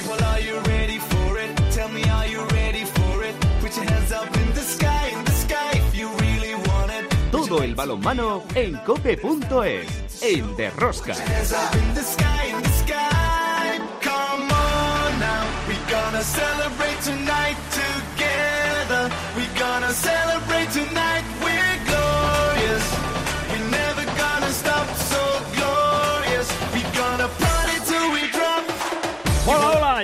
People, are you ready for it? Tell me, are you ready for it? Put your hands up in the sky, in the sky, if you really want it. Todo el balonmano en cope.es, en Derrosca. Hands up in the sky, in the sky. Come on now, we gonna celebrate tonight together. We gonna celebrate tonight.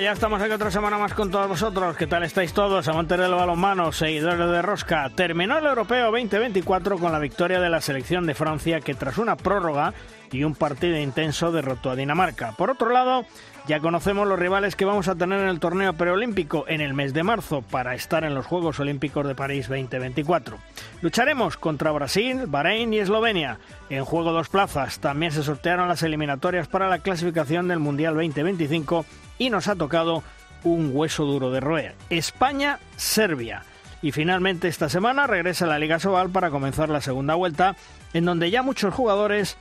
Ya estamos aquí otra semana más con todos vosotros. ¿Qué tal estáis todos? Amantes del balonmano, seguidores de Rosca. Terminó el Europeo 2024 con la victoria de la selección de Francia que tras una prórroga y un partido intenso derrotó a Dinamarca. Por otro lado, ya conocemos los rivales que vamos a tener en el torneo preolímpico en el mes de marzo para estar en los Juegos Olímpicos de París 2024. Lucharemos contra Brasil, Bahrein y Eslovenia. En juego dos plazas. También se sortearon las eliminatorias para la clasificación del Mundial 2025 y nos ha tocado un hueso duro de roer. España-Serbia. Y finalmente esta semana regresa la Liga Sobal para comenzar la segunda vuelta, en donde ya muchos jugadores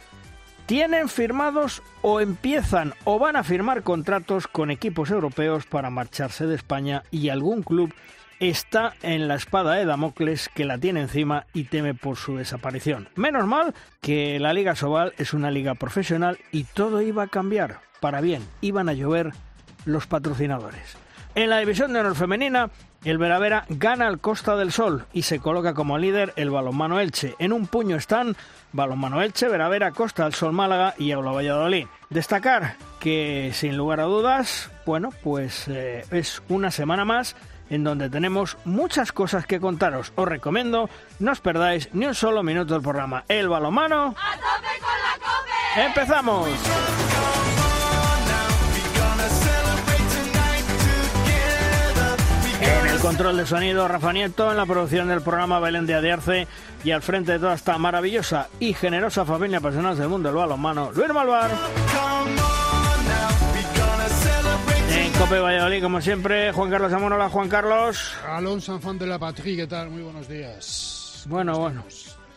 tienen firmados o empiezan o van a firmar contratos con equipos europeos para marcharse de España y algún club está en la espada de Damocles que la tiene encima y teme por su desaparición. Menos mal que la Liga Sobal es una liga profesional y todo iba a cambiar para bien, iban a llover los patrocinadores. En la división de honor femenina, el Veravera gana al Costa del Sol y se coloca como líder el balonmano Elche. En un puño están balonmano Elche, Veravera, Costa del Sol Málaga y Aula Valladolid. Destacar que sin lugar a dudas, bueno, pues eh, es una semana más en donde tenemos muchas cosas que contaros. Os recomiendo no os perdáis ni un solo minuto del programa. El balonmano. ¡A tope con la cope! ¡Empezamos! En el control de sonido, Rafa Nieto, en la producción del programa Belén de Adiarce y al frente de toda esta maravillosa y generosa familia personal del mundo del balonmano, Luis Malvar. En Cope Valladolid, como siempre, Juan Carlos Amor. Hola, Juan Carlos. Alonso Enfant de la Patrie, ¿qué tal? Muy buenos días. Bueno, bueno.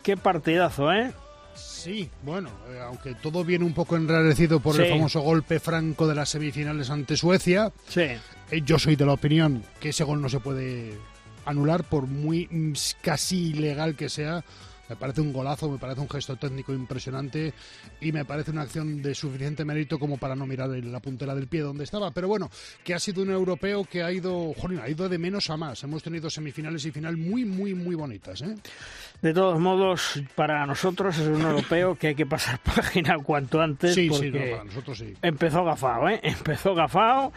Qué partidazo, ¿eh? Sí, bueno, eh, aunque todo viene un poco enrarecido por Sí. el famoso golpe franco de las semifinales ante Suecia, Sí. Eh, yo soy de la opinión que ese gol no se puede anular por muy mm, casi ilegal que sea. Me parece un golazo, me parece un gesto técnico impresionante y me parece una acción de suficiente mérito como para no mirar en la puntera del pie donde estaba. Pero bueno, que ha sido un europeo que ha ido, jolín, ha ido de menos a más. Hemos tenido semifinales y final muy, muy, muy bonitas. ¿eh? De todos modos, para nosotros es un europeo que hay que pasar página cuanto antes Sí, sí, porque no, para nosotros sí. empezó gafado, ¿eh? Empezó gafado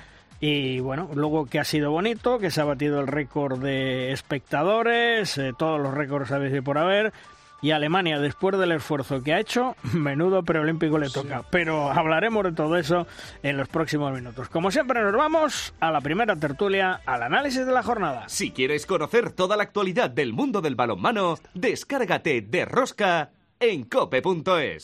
y bueno, luego que ha sido bonito, que se ha batido el récord de espectadores, eh, todos los récords a y por haber. Y Alemania, después del esfuerzo que ha hecho, menudo preolímpico le toca. Pero hablaremos de todo eso en los próximos minutos. Como siempre, nos vamos a la primera tertulia, al análisis de la jornada. Si quieres conocer toda la actualidad del mundo del balonmano, descárgate de Rosca en cope.es.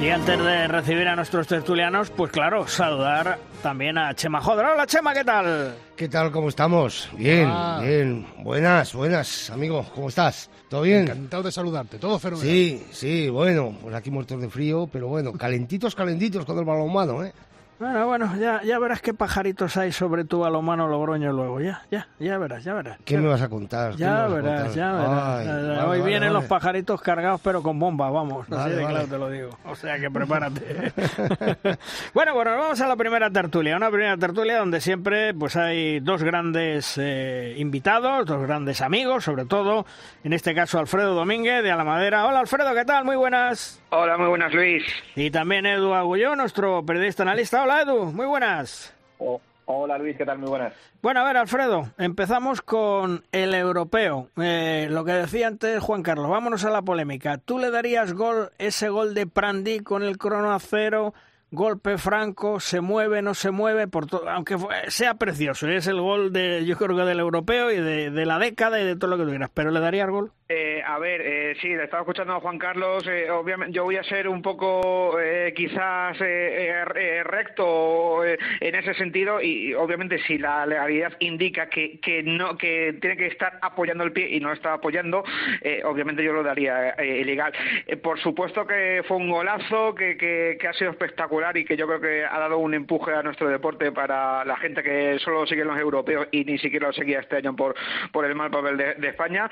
Y antes de recibir a nuestros tertulianos, pues claro, saludar también a Chema Jodra. Hola Chema, ¿qué tal? ¿Qué tal? ¿Cómo estamos? Bien, Ah. bien. Buenas, buenas, amigo. ¿Cómo estás? ¿Todo bien? Encantado de saludarte, todo fenomenal. Sí, sí, bueno, pues aquí muertos de frío, pero bueno, calentitos, calentitos con el balonmano, ¿eh? Bueno, bueno, ya, ya verás qué pajaritos hay sobre tu balomano Logroño luego. Ya, ya, ya verás, ya verás. ¿Qué ya, me vas a contar? ¿Qué me Ya verás, contar? ya verás. Ay, vale, Hoy vale, vienen vale. los pajaritos cargados, pero con bombas, vamos. Así de vale. claro te lo digo. O sea que prepárate. bueno, bueno, vamos a la primera tertulia. Una primera tertulia donde siempre pues hay dos grandes eh, invitados, dos grandes amigos, sobre todo. En este caso, Alfredo Domínguez de Alamadera. Hola, Alfredo, ¿qué tal? Muy buenas. Hola, muy buenas, Luis. Y también Edu Agulló, nuestro periodista analista. Hola, Edu. Muy buenas. Oh, hola, Luis, ¿qué tal? Muy buenas. Bueno, a ver, Alfredo, empezamos con el europeo. Eh, lo que decía antes Juan Carlos, vámonos a la polémica. ¿Tú le darías gol, ese gol de Prandi con el crono a cero, golpe franco, se mueve, no se mueve, por todo, aunque sea precioso, es el gol de, yo creo que del europeo y de, de la década y de todo lo que tú quieras, pero ¿le darías gol? Eh, a ver, eh, sí, le estaba escuchando a Juan Carlos. Eh, obviamente, yo voy a ser un poco eh, quizás eh, eh, recto en ese sentido y, obviamente si la legalidad indica que, que no que tiene que estar apoyando el pie y no está apoyando, obviamente yo lo daría ilegal. Por supuesto que fue un golazo que, que, que ha sido espectacular y que yo creo que ha dado un empuje a nuestro deporte para la gente que solo sigue los europeos y ni siquiera lo seguía este año por, por el mal papel de, de España.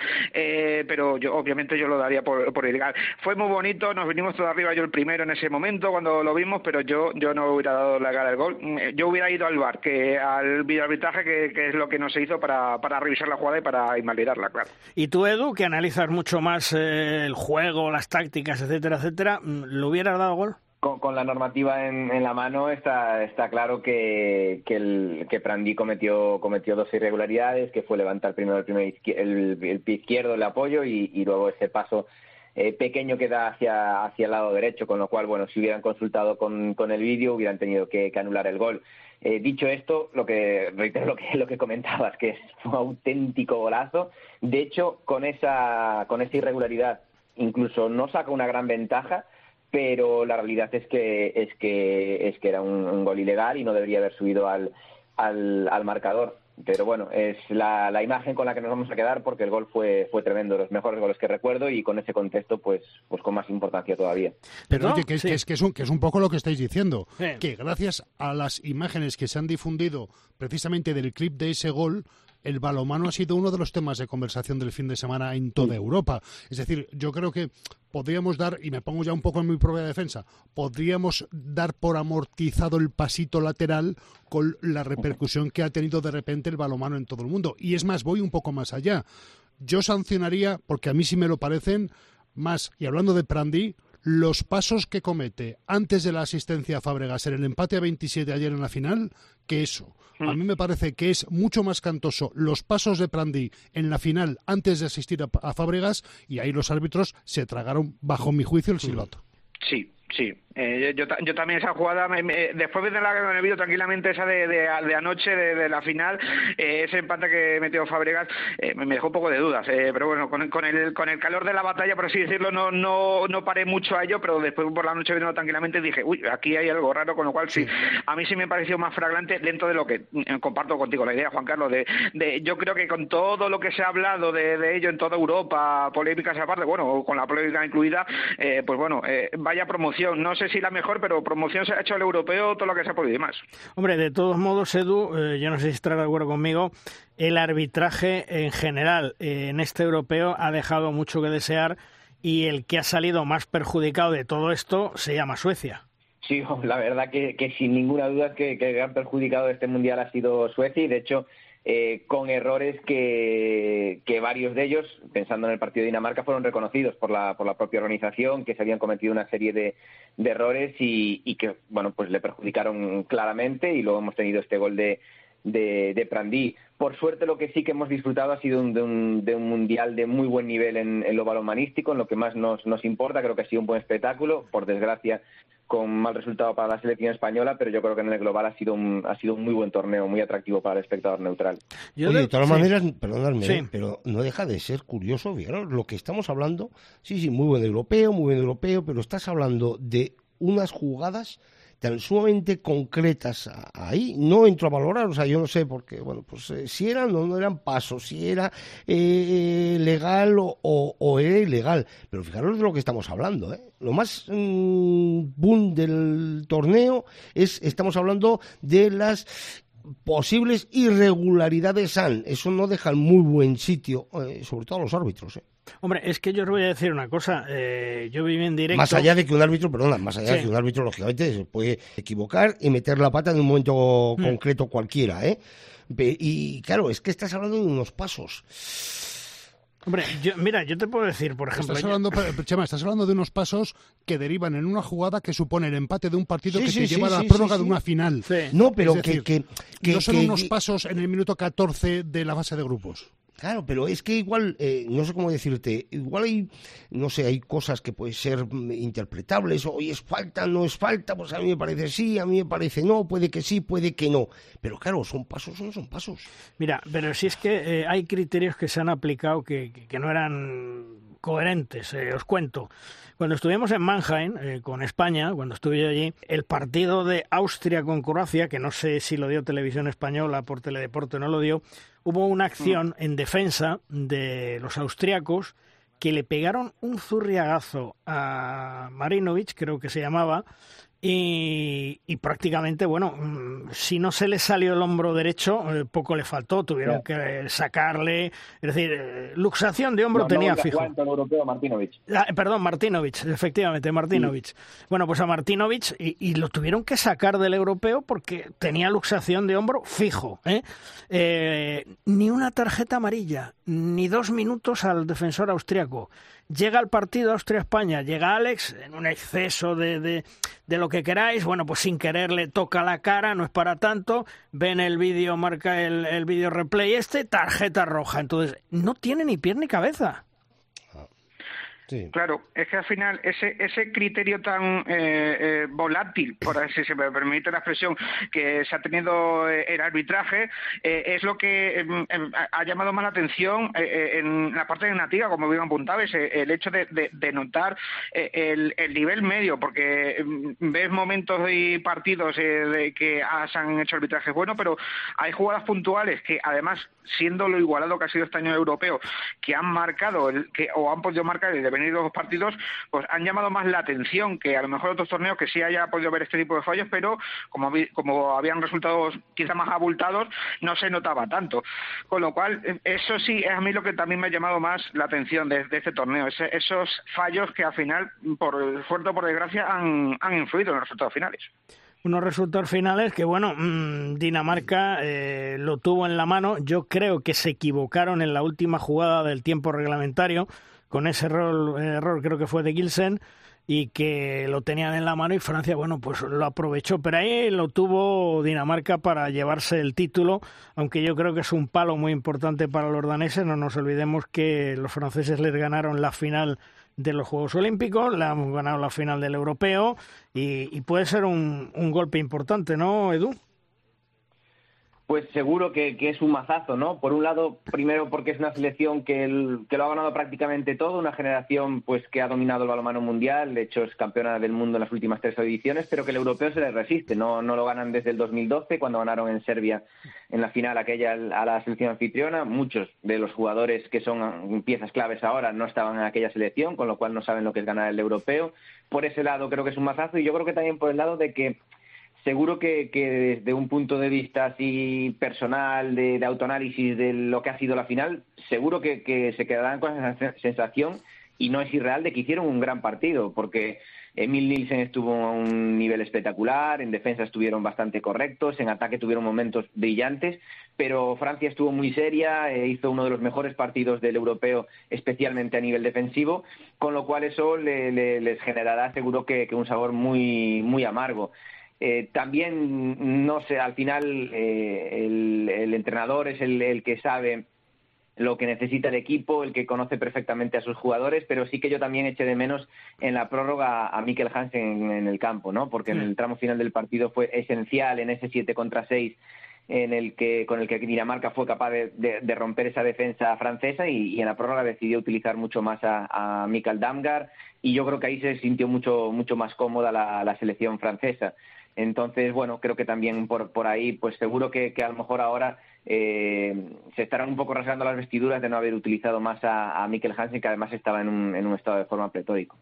Eh, pero yo obviamente yo lo daría por, por ilegal. Fue muy bonito, nos vinimos todos arriba, yo el primero en ese momento cuando lo vimos, pero yo yo no hubiera dado la cara al gol. Mm, Yo hubiera ido al bar, que al videoarbitraje, que, que es lo que no se hizo para, para revisar la jugada y para invalidarla, claro. Y tú, Edu, que analizas mucho más eh, el juego, las tácticas, etcétera, etcétera, mm, ¿lo hubieras dado gol? Con, la normativa en, en la mano está, está claro que, que, el, que Prandi cometió, cometió dos irregularidades, que fue levantar primero el, primer el, el pie izquierdo, el apoyo, y, luego ese paso eh, pequeño que da hacia, hacia el lado derecho, con lo cual, bueno, si hubieran consultado con, con el vídeo hubieran tenido que, que anular el gol. Eh, dicho esto, lo que reitero lo que, lo que comentabas, que es un auténtico golazo. De hecho, con esa, con esa irregularidad, incluso no saca una gran ventaja, pero la realidad es que es que es que era un, un gol ilegal y no debería haber subido al, al, al marcador. Pero bueno, es la, la imagen con la que nos vamos a quedar porque el gol fue, fue tremendo, los mejores goles que recuerdo y con ese contexto pues, pues con más importancia todavía. Pero ¿No? oye, que es, Sí. que, es, que, es un, que es un poco lo que estáis diciendo. Sí. Que gracias a las imágenes que se han difundido precisamente del clip de ese gol, el balomano ha sido uno de los temas de conversación del fin de semana en toda Europa. Es decir, yo creo que podríamos dar, y me pongo ya un poco en mi propia defensa, podríamos dar por amortizado el pasito lateral con la repercusión que ha tenido de repente el balomano en todo el mundo. Y es más, voy un poco más allá. Yo sancionaría, porque a mí sí me lo parecen, más, y hablando de Prandi, los pasos que comete antes de la asistencia a Fábregas en el empate a 27 ayer en la final, que eso. A mí me parece que es mucho más cantoso los pasos de Prandi en la final antes de asistir a, a Fábregas y ahí los árbitros se tragaron, bajo mi juicio, el silbato. Sí, sí. Eh, yo, ta- yo también esa jugada, me- me- después de la que me he visto tranquilamente esa de, de, de anoche, de, de la final, eh, ese empate que metió Fabregas, eh, me dejó un poco de dudas. eh, pero bueno, con, el- con, el, con el calor de la batalla, por así decirlo, no, no, no paré mucho a ello, pero después por la noche viendo tranquilamente dije, uy, aquí hay algo raro, con lo cual sí, a mí sí me pareció más fragrante dentro de lo que eh, comparto contigo la idea, Juan Carlos, de, de yo creo que con todo lo que se ha hablado de, de ello en toda Europa, polémicas aparte, bueno, con la polémica incluida, eh, pues bueno, eh, vaya promoción, no sé si la mejor, pero promoción se ha hecho al europeo todo lo que se ha podido y más. Hombre, de todos modos, Edu, eh, yo no sé si estarás de acuerdo conmigo, el arbitraje en general eh, en este europeo ha dejado mucho que desear y el que ha salido más perjudicado de todo esto se llama Suecia. Sí, la verdad que, que sin ninguna duda es que, que el gran perjudicado de este mundial ha sido Suecia y de hecho eh, con errores que, que varios de ellos, pensando en el partido de Dinamarca, fueron reconocidos por la, por la propia organización, que se habían cometido una serie de, errores y, y que, bueno, pues le perjudicaron claramente y luego hemos tenido este gol de, de, de Prandí. Por suerte, lo que sí que hemos disfrutado ha sido un- de, un, de un mundial de muy buen nivel en, en lo balonmanístico, en lo que más nos, nos importa. Creo que ha sido un buen espectáculo. Por desgracia, con mal resultado para la selección española, pero yo creo que en el global ha sido un, ha sido un muy buen torneo, muy atractivo para el espectador neutral. Yo Oye, de- de todas sí. maneras, perdonadme, Sí. ¿eh? pero no deja de ser curioso, fijaros, lo que estamos hablando, sí, sí, muy buen europeo, muy buen europeo, pero estás hablando de unas jugadas tan sumamente concretas ahí, no entro a valorar, o sea, yo no sé, porque, bueno, pues eh, si eran o no eran pasos, si era eh, legal o, o- era ilegal, pero fijaros de lo que estamos hablando, ¿eh? Lo más mm, boom del torneo es, estamos hablando de las posibles irregularidades han. Eso no deja en muy buen sitio, eh, sobre todo a los árbitros. eh. Hombre, es que yo os voy a decir una cosa. eh, yo viví en directo. Más allá de que un árbitro, perdona, más allá Sí. de que un árbitro, lógicamente, se puede equivocar y meter la pata en un momento Mm. concreto cualquiera, ¿eh? Y claro, es que estás hablando de unos pasos. Hombre, yo, mira, yo te puedo decir, por ejemplo. Estás yo- hablando, pero, Chema, estás hablando de unos pasos que derivan en una jugada que supone el empate de un partido Sí, que sí, te sí, lleva a la prórroga sí, de una final. Sí. No, pero Es decir, que, que, que- no son que- unos pasos en el minuto 14 de la fase de grupos. Claro, pero es que igual, eh, no sé cómo decirte, igual hay, no sé, hay cosas que pueden ser mm, interpretables, hoy es falta, no es falta, pues a mí me parece sí, a mí me parece no, puede que sí, puede que no. Pero claro, son pasos son pasos. Mira, pero si es que eh, hay criterios que se han aplicado que, no eran coherentes, eh, os cuento. Cuando estuvimos en Mannheim eh, con España, cuando estuve allí, el partido de Austria con Croacia, que no sé si lo dio Televisión Española por Teledeporte no lo dio, hubo una acción en defensa de los austriacos que le pegaron un zurriagazo a Marinovic, creo que se llamaba, y, y prácticamente, bueno, mm, si no se le salió el hombro derecho, eh, poco le faltó, tuvieron que sacarle, es decir, eh, luxación de hombro No, tenía no, fijo. El europeo. Ah, perdón, Martinovic, efectivamente, Martinovic. Bueno, pues a Martinovic y, y lo tuvieron que sacar del europeo porque tenía luxación de hombro fijo. ¿eh? Eh, ni una tarjeta amarilla, ni dos minutos al defensor austriaco. Llega al partido Austria-España, llega Alex en un exceso de, de, lo que queráis, bueno, pues sin querer le toca la cara, no es para tanto, ven el vídeo, marca el, el vídeo replay este, tarjeta roja. Entonces, no tiene ni pie ni cabeza. Claro, es que al final ese ese criterio tan eh, eh, volátil, por así se me permite la expresión, que se ha tenido eh, el arbitraje, es lo que em, em, ha- llamado más la atención en la parte negativa, como bien apuntabas, el hecho de, de- de notar el, el nivel medio, porque em, ves momentos y partidos de que se han hecho arbitrajes buenos, pero hay jugadas puntuales que además, siendo lo igualado que ha sido este año europeo, que han marcado el, que, o han podido marcar el devenir de los partidos, pues han llamado más la atención que a lo mejor otros torneos que sí haya podido ver este tipo de fallos, pero como, como habían resultados quizá más abultados, no se notaba tanto. Con lo cual, eh, eso sí es a mí lo que también me ha llamado más la atención de, este torneo, ese- esos fallos que al final, por suerte o por desgracia, han, han influido en los resultados finales. unos resultados finales que, bueno, mm, Dinamarca eh, lo tuvo en la mano. Yo creo que se equivocaron en la última jugada del tiempo reglamentario, con ese error, error creo que fue de Gilsen, y que lo tenían en la mano y Francia, bueno, pues lo aprovechó. Pero ahí lo tuvo Dinamarca para llevarse el título, aunque yo creo que es un palo muy importante para los daneses. No nos olvidemos que los franceses les ganaron la final de los Juegos Olímpicos, le han ganado la final del Europeo y, y puede ser un, un golpe importante, ¿no, Edu? Pues seguro que, que es un mazazo, ¿no? Por un lado, primero porque es una selección que, lo ha ganado prácticamente todo, una generación pues que ha dominado el balonmano mundial, de hecho es campeona del mundo en las últimas tres ediciones, pero que el europeo se les resiste, no, no lo ganan desde el 2012 cuando ganaron en Serbia en la final aquella a la selección anfitriona. Muchos de los jugadores que son piezas claves ahora no estaban en aquella selección, con lo cual no saben lo que es ganar el europeo. Por ese lado creo que es un mazazo y yo creo que también por el lado de que seguro que, desde un punto de vista así personal, de, de autoanálisis de lo que ha sido la final, seguro que, se quedarán con esa sensación y no es irreal de que hicieron un gran partido, porque Emil Nielsen estuvo a un nivel espectacular, en defensa estuvieron bastante correctos, en ataque tuvieron momentos brillantes, pero Francia estuvo muy seria, eh, hizo uno de los mejores partidos del europeo, especialmente a nivel defensivo, con lo cual eso le- le- les generará seguro que, que un sabor muy, muy amargo. Eh, también, no sé, al final eh, el, el entrenador es el, el que sabe lo que necesita el equipo, el que conoce perfectamente a sus jugadores, pero sí que yo también eché de menos en la prórroga a Mikkel Hansen en, en el campo, ¿no? Porque en el tramo final del partido fue esencial en ese 7 contra 6 en el que con el que Dinamarca fue capaz de, de- de romper esa defensa francesa y, y en la prórroga decidió utilizar mucho más a, a Mikael Damgar y yo creo que ahí se sintió mucho mucho más cómoda la, la selección francesa. Entonces, bueno, creo que también por, por ahí, pues seguro que, que a lo mejor ahora eh, se estarán un poco rasgando las vestiduras de no haber utilizado más a, a Mikkel Hansen, que además estaba en un, en un estado de forma pletórico.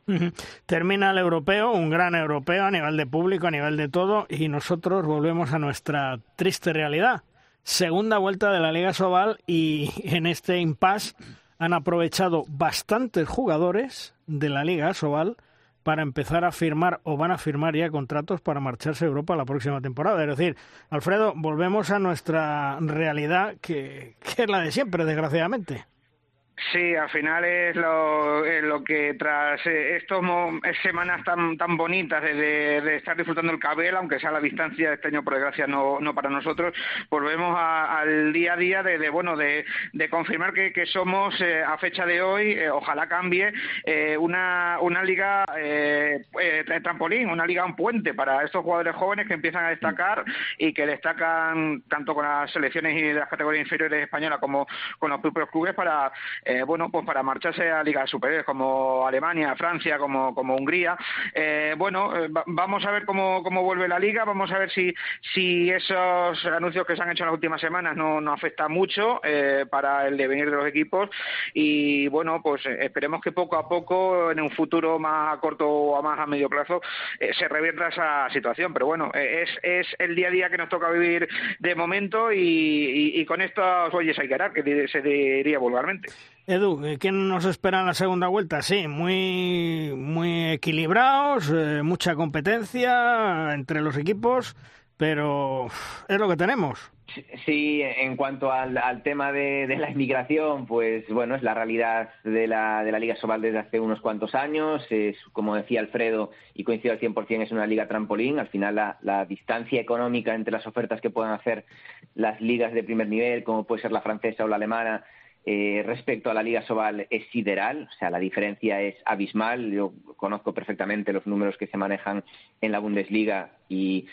Termina el europeo, un gran europeo a nivel de público, a nivel de todo, y nosotros volvemos a nuestra triste realidad. Segunda vuelta de la Liga Sobal y en este impasse han aprovechado bastantes jugadores de la Liga Sobal para empezar a firmar o van a firmar ya contratos para marcharse a Europa la próxima temporada. Es decir, Alfredo, volvemos a nuestra realidad que, que es la de siempre, desgraciadamente. Sí, al final es lo, que tras eh, estas semanas tan tan bonitas de, estar disfrutando el cabel, aunque sea a la distancia este año por desgracia no, no para nosotros, volvemos al día a día de, bueno de, confirmar que, somos eh, a fecha de hoy, eh, ojalá cambie, una, una liga trampolín, una liga un puente para estos jugadores jóvenes que empiezan a destacar y que destacan tanto con las selecciones y las categorías inferiores españolas como con los propios clubes para eh, bueno, pues para marcharse a ligas superiores como Alemania, Francia, como, como Hungría. Eh, bueno, eh, vamos a ver cómo, cómo vuelve la liga, vamos a ver si, si esos anuncios que se han hecho en las últimas semanas no, no afectan mucho para el devenir de los equipos y bueno, pues esperemos que poco a poco, en un futuro más a corto o a más a medio plazo, se revierta esa situación. Pero bueno, es, es el día a día que nos toca vivir de momento y, con estos oyes hay que hará, que se diría vulgarmente. Edu, ¿quién nos espera en la segunda vuelta? Sí, muy, muy equilibrados, eh, mucha competencia entre los equipos, pero es lo que tenemos. Sí, en cuanto al, tema de, la inmigración, pues bueno, es la realidad de la, de la Liga Sobal desde hace unos cuantos años. Es, como decía Alfredo, y coincido al 100%, es una liga trampolín. Al final, la distancia económica entre las ofertas que puedan hacer las ligas de primer nivel, como puede ser la francesa o la alemana, eh, respecto a la Liga Sobal es sideral, o sea, la diferencia es abismal. Yo conozco perfectamente los números que se manejan en la Bundesliga y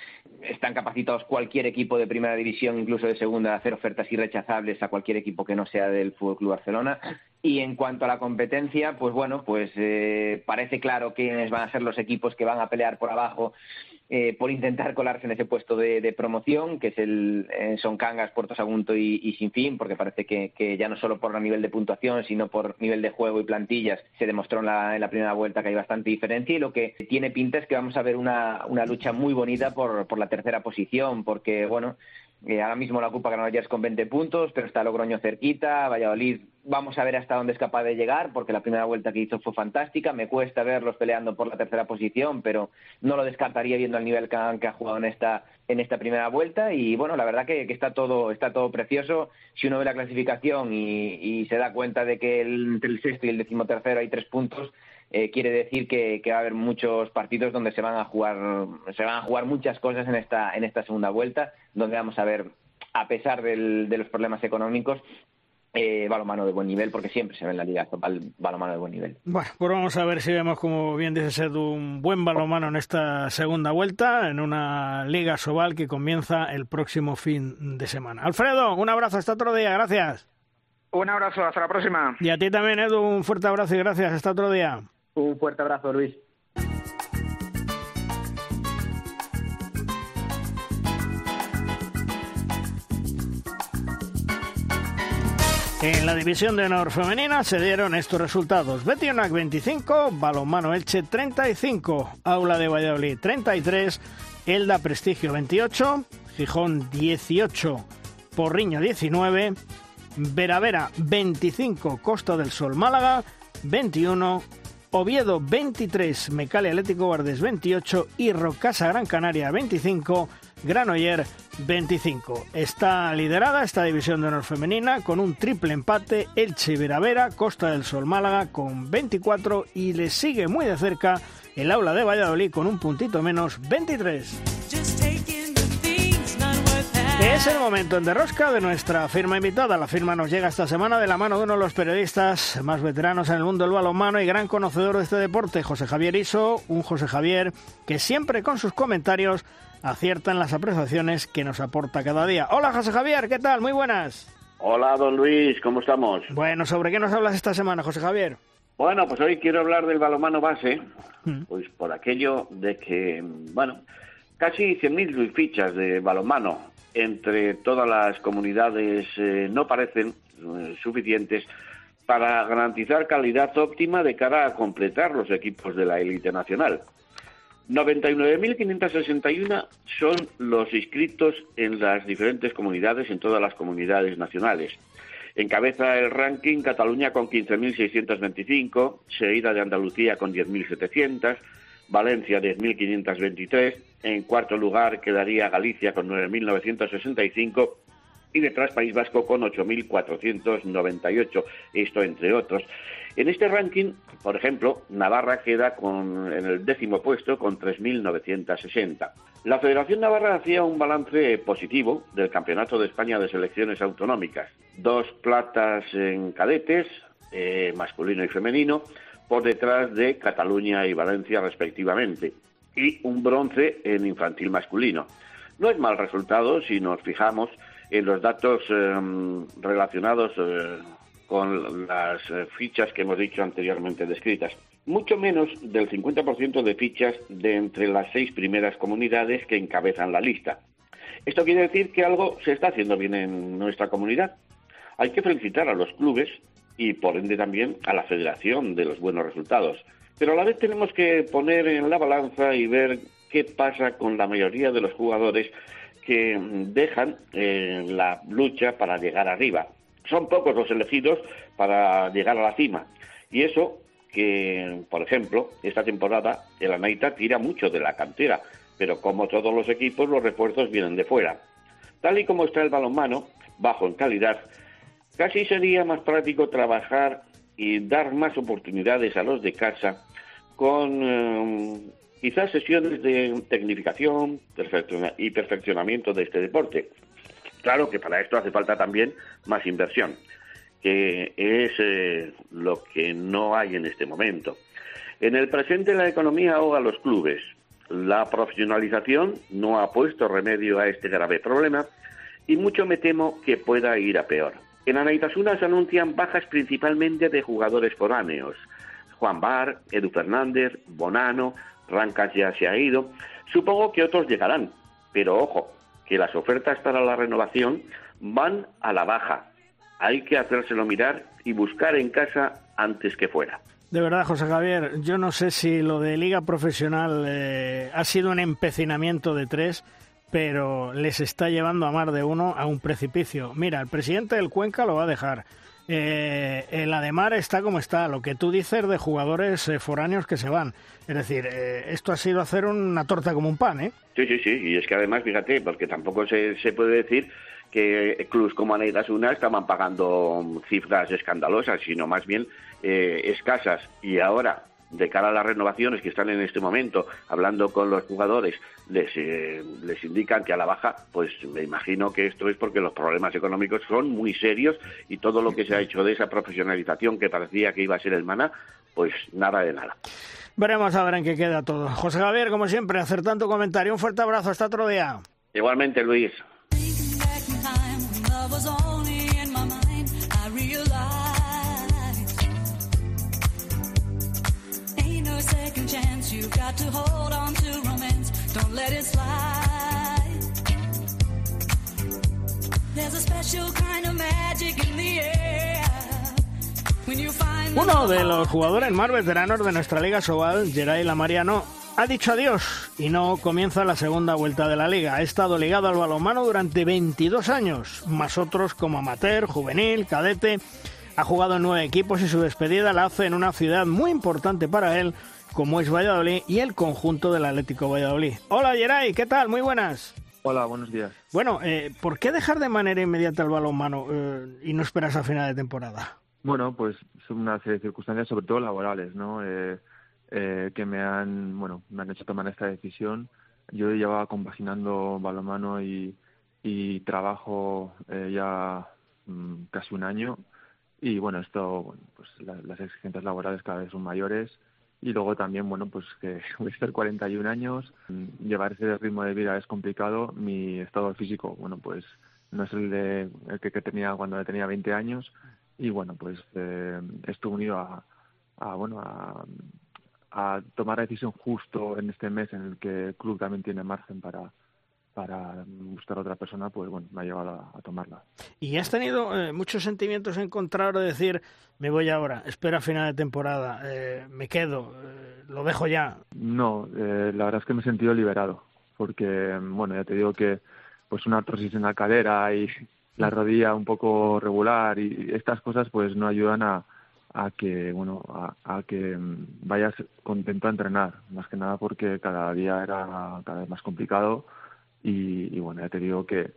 están capacitados cualquier equipo de primera división, incluso de segunda, a hacer ofertas irrechazables a cualquier equipo que no sea del Fútbol Club Barcelona. Y en cuanto a la competencia, pues bueno, pues eh, parece claro quiénes van a ser los equipos que van a pelear por abajo eh, por intentar colarse en ese puesto de, promoción, que es el eh, Son Cangas, Puerto Sagunto y, Sinfín, porque parece que, ya no solo por nivel de puntuación, sino por nivel de juego y plantillas, se demostró en la, primera vuelta que hay bastante diferencia. Y lo que tiene pinta es que vamos a ver una, lucha muy bonita por la tercera posición, porque, bueno, eh, ahora mismo la Copa Granollers con 20 puntos, pero está Logroño cerquita, Valladolid vamos a ver hasta dónde es capaz de llegar, porque la primera vuelta que hizo fue fantástica, me cuesta verlos peleando por la tercera posición, pero no lo descartaría viendo el nivel que, ha jugado en esta en esta primera vuelta y bueno, la verdad que, está todo está todo precioso. Si uno ve la clasificación y, se da cuenta de que entre el sexto y el decimotercero hay tres puntos, eh, quiere decir que, va a haber muchos partidos donde se van a jugar se van a jugar muchas cosas en esta en esta segunda vuelta donde vamos a ver a pesar de los problemas económicos eh, balomano de buen nivel, porque siempre se ve en la liga balomano de buen nivel. Bueno, pues vamos a ver si vemos, como bien dice ser un buen balomano en esta segunda vuelta, en una liga Sobal que comienza el próximo fin de semana. Alfredo, un abrazo, hasta otro día, gracias. Un abrazo, hasta la próxima. Y a ti también, Edu, un fuerte abrazo y gracias, hasta otro día. Un fuerte abrazo, Luis. En la división de honor femenina se dieron estos resultados. Betionac 25, Balonmano Elche 35, Aula de Valladolid 33, Elda Prestigio 28, Gijón 18, Porriño 19, Veravera 25, Costa del Sol Málaga 21, Oviedo 23, Mecale Atlético Guardes 28 y Rocasa Gran Canaria 25, Granoller 25. Está liderada esta división de honor femenina con un triple empate Elche Veravera, Costa del Sol Málaga con 24 y le sigue muy de cerca el aula de Valladolid con un puntito menos 23. Es el momento en derrosca de nuestra firma invitada. La firma nos llega esta semana de la mano de uno de los periodistas más veteranos en el mundo del balonmano y gran conocedor de este deporte, José Javier Iso, un José Javier que siempre con sus comentarios acierta en las apreciaciones que nos aporta cada día. Hola José Javier, ¿qué tal? Muy buenas. Hola don Luis, ¿cómo estamos? Bueno, ¿sobre qué nos hablas esta semana, José Javier? Bueno, pues hoy quiero hablar del balonmano base, mm. pues por aquello de que, bueno, casi 100.000 fichas de balonmano entre todas las comunidades eh, no parecen eh, suficientes para garantizar calidad óptima de cara a completar los equipos de la élite nacional. 99.561 son los inscritos en las diferentes comunidades, en todas las comunidades nacionales. Encabeza el ranking Cataluña con 15.625, seguida de Andalucía con 10.700, Valencia 10.523, en cuarto lugar quedaría Galicia con 9.965 y detrás País Vasco con 8.498, esto entre otros. En este ranking, por ejemplo, Navarra queda con, en el décimo puesto con 3.960. La Federación Navarra hacía un balance positivo del Campeonato de España de Selecciones Autonómicas. Dos platas en cadetes, eh, masculino y femenino, por detrás de Cataluña y Valencia respectivamente, y un bronce en infantil masculino. No es mal resultado si nos fijamos en los datos em, relacionados eh, con las eh, fichas que hemos dicho anteriormente descritas. Mucho menos del 50% de fichas de entre las seis primeras comunidades que encabezan la lista. Esto quiere decir que algo se está haciendo bien en nuestra comunidad. Hay que felicitar a los clubes y por ende también a la federación de los buenos resultados. Pero a la vez tenemos que poner en la balanza y ver qué pasa con la mayoría de los jugadores que dejan eh, la lucha para llegar arriba. Son pocos los elegidos para llegar a la cima. Y eso que, por ejemplo, esta temporada el Anaita tira mucho de la cantera, pero como todos los equipos, los refuerzos vienen de fuera. Tal y como está el balonmano, bajo en calidad, casi sería más práctico trabajar y dar más oportunidades a los de casa con eh, quizás sesiones de tecnificación y perfeccionamiento de este deporte. Claro que para esto hace falta también más inversión, que es eh, lo que no hay en este momento. En el presente la economía ahoga a los clubes. La profesionalización no ha puesto remedio a este grave problema y mucho me temo que pueda ir a peor. En Anaitasuna se anuncian bajas principalmente de jugadores foráneos. Juan Bar, Edu Fernández, Bonano, Rancas ya se ha ido. Supongo que otros llegarán, pero ojo, que las ofertas para la renovación van a la baja. Hay que hacérselo mirar y buscar en casa antes que fuera. De verdad, José Javier, yo no sé si lo de liga profesional eh, ha sido un empecinamiento de tres, pero les está llevando a más de uno a un precipicio. Mira, el presidente del Cuenca lo va a dejar eh, el Ademar está como está. Lo que tú dices de jugadores eh, foráneos que se van. Es decir, eh, esto ha sido hacer una torta como un pan, ¿eh? Sí, sí, sí. Y es que además, fíjate, porque tampoco se, se puede decir que clubes como Una estaban pagando cifras escandalosas, sino más bien eh, escasas. Y ahora de cara a las renovaciones que están en este momento, hablando con los jugadores, les, eh, les indican que a la baja, pues me imagino que esto es porque los problemas económicos son muy serios y todo lo que se ha hecho de esa profesionalización que parecía que iba a ser el mana, pues nada de nada. Veremos a ver en qué queda todo. José Javier, como siempre, hacer tanto comentario. Un fuerte abrazo, hasta otro día. Igualmente, Luis. Uno de los jugadores más veteranos de nuestra Liga Sobal, Geray Lamariano, ha dicho adiós y no comienza la segunda vuelta de la liga. Ha estado ligado al balonmano durante 22 años, más otros como amateur, juvenil, cadete. Ha jugado en nueve equipos y su despedida la hace en una ciudad muy importante para él, como es Valladolid y el conjunto del Atlético Valladolid. Hola Geray, ¿qué tal? Muy buenas. Hola, buenos días. Bueno, eh, ¿por qué dejar de manera inmediata el balonmano eh, y no esperas a final de temporada? Bueno, pues son una serie de circunstancias, sobre todo laborales, ¿no? Eh, que me han, bueno, me han hecho tomar esta decisión. Yo llevaba compaginando balonmano y, y trabajo ya mm, casi un año y bueno, esto, pues las exigencias laborales cada vez son mayores y luego también, bueno, pues que voy a estar 41 años, llevar ese ritmo de vida es complicado, mi estado físico, bueno, pues no es el, de, el que, tenía cuando tenía 20 años y bueno, pues eh, unido a, a bueno, a, a tomar la decisión justo en este mes en el que el club también tiene margen para, para buscar a otra persona, pues bueno, me ha llevado a, tomarla. ¿Y has tenido eh, muchos sentimientos encontrados de decir, me voy ahora, espero a final de temporada, eh, me quedo, eh, lo dejo ya? No, la verdad es que me he sentido liberado, porque, bueno, ya te digo que pues una artrosis en la cadera y la rodilla un poco regular y estas cosas pues no ayudan a, a que bueno a, a, que mm, vayas contento a entrenar más que nada porque cada día era cada vez más complicado y, bueno, ya te digo que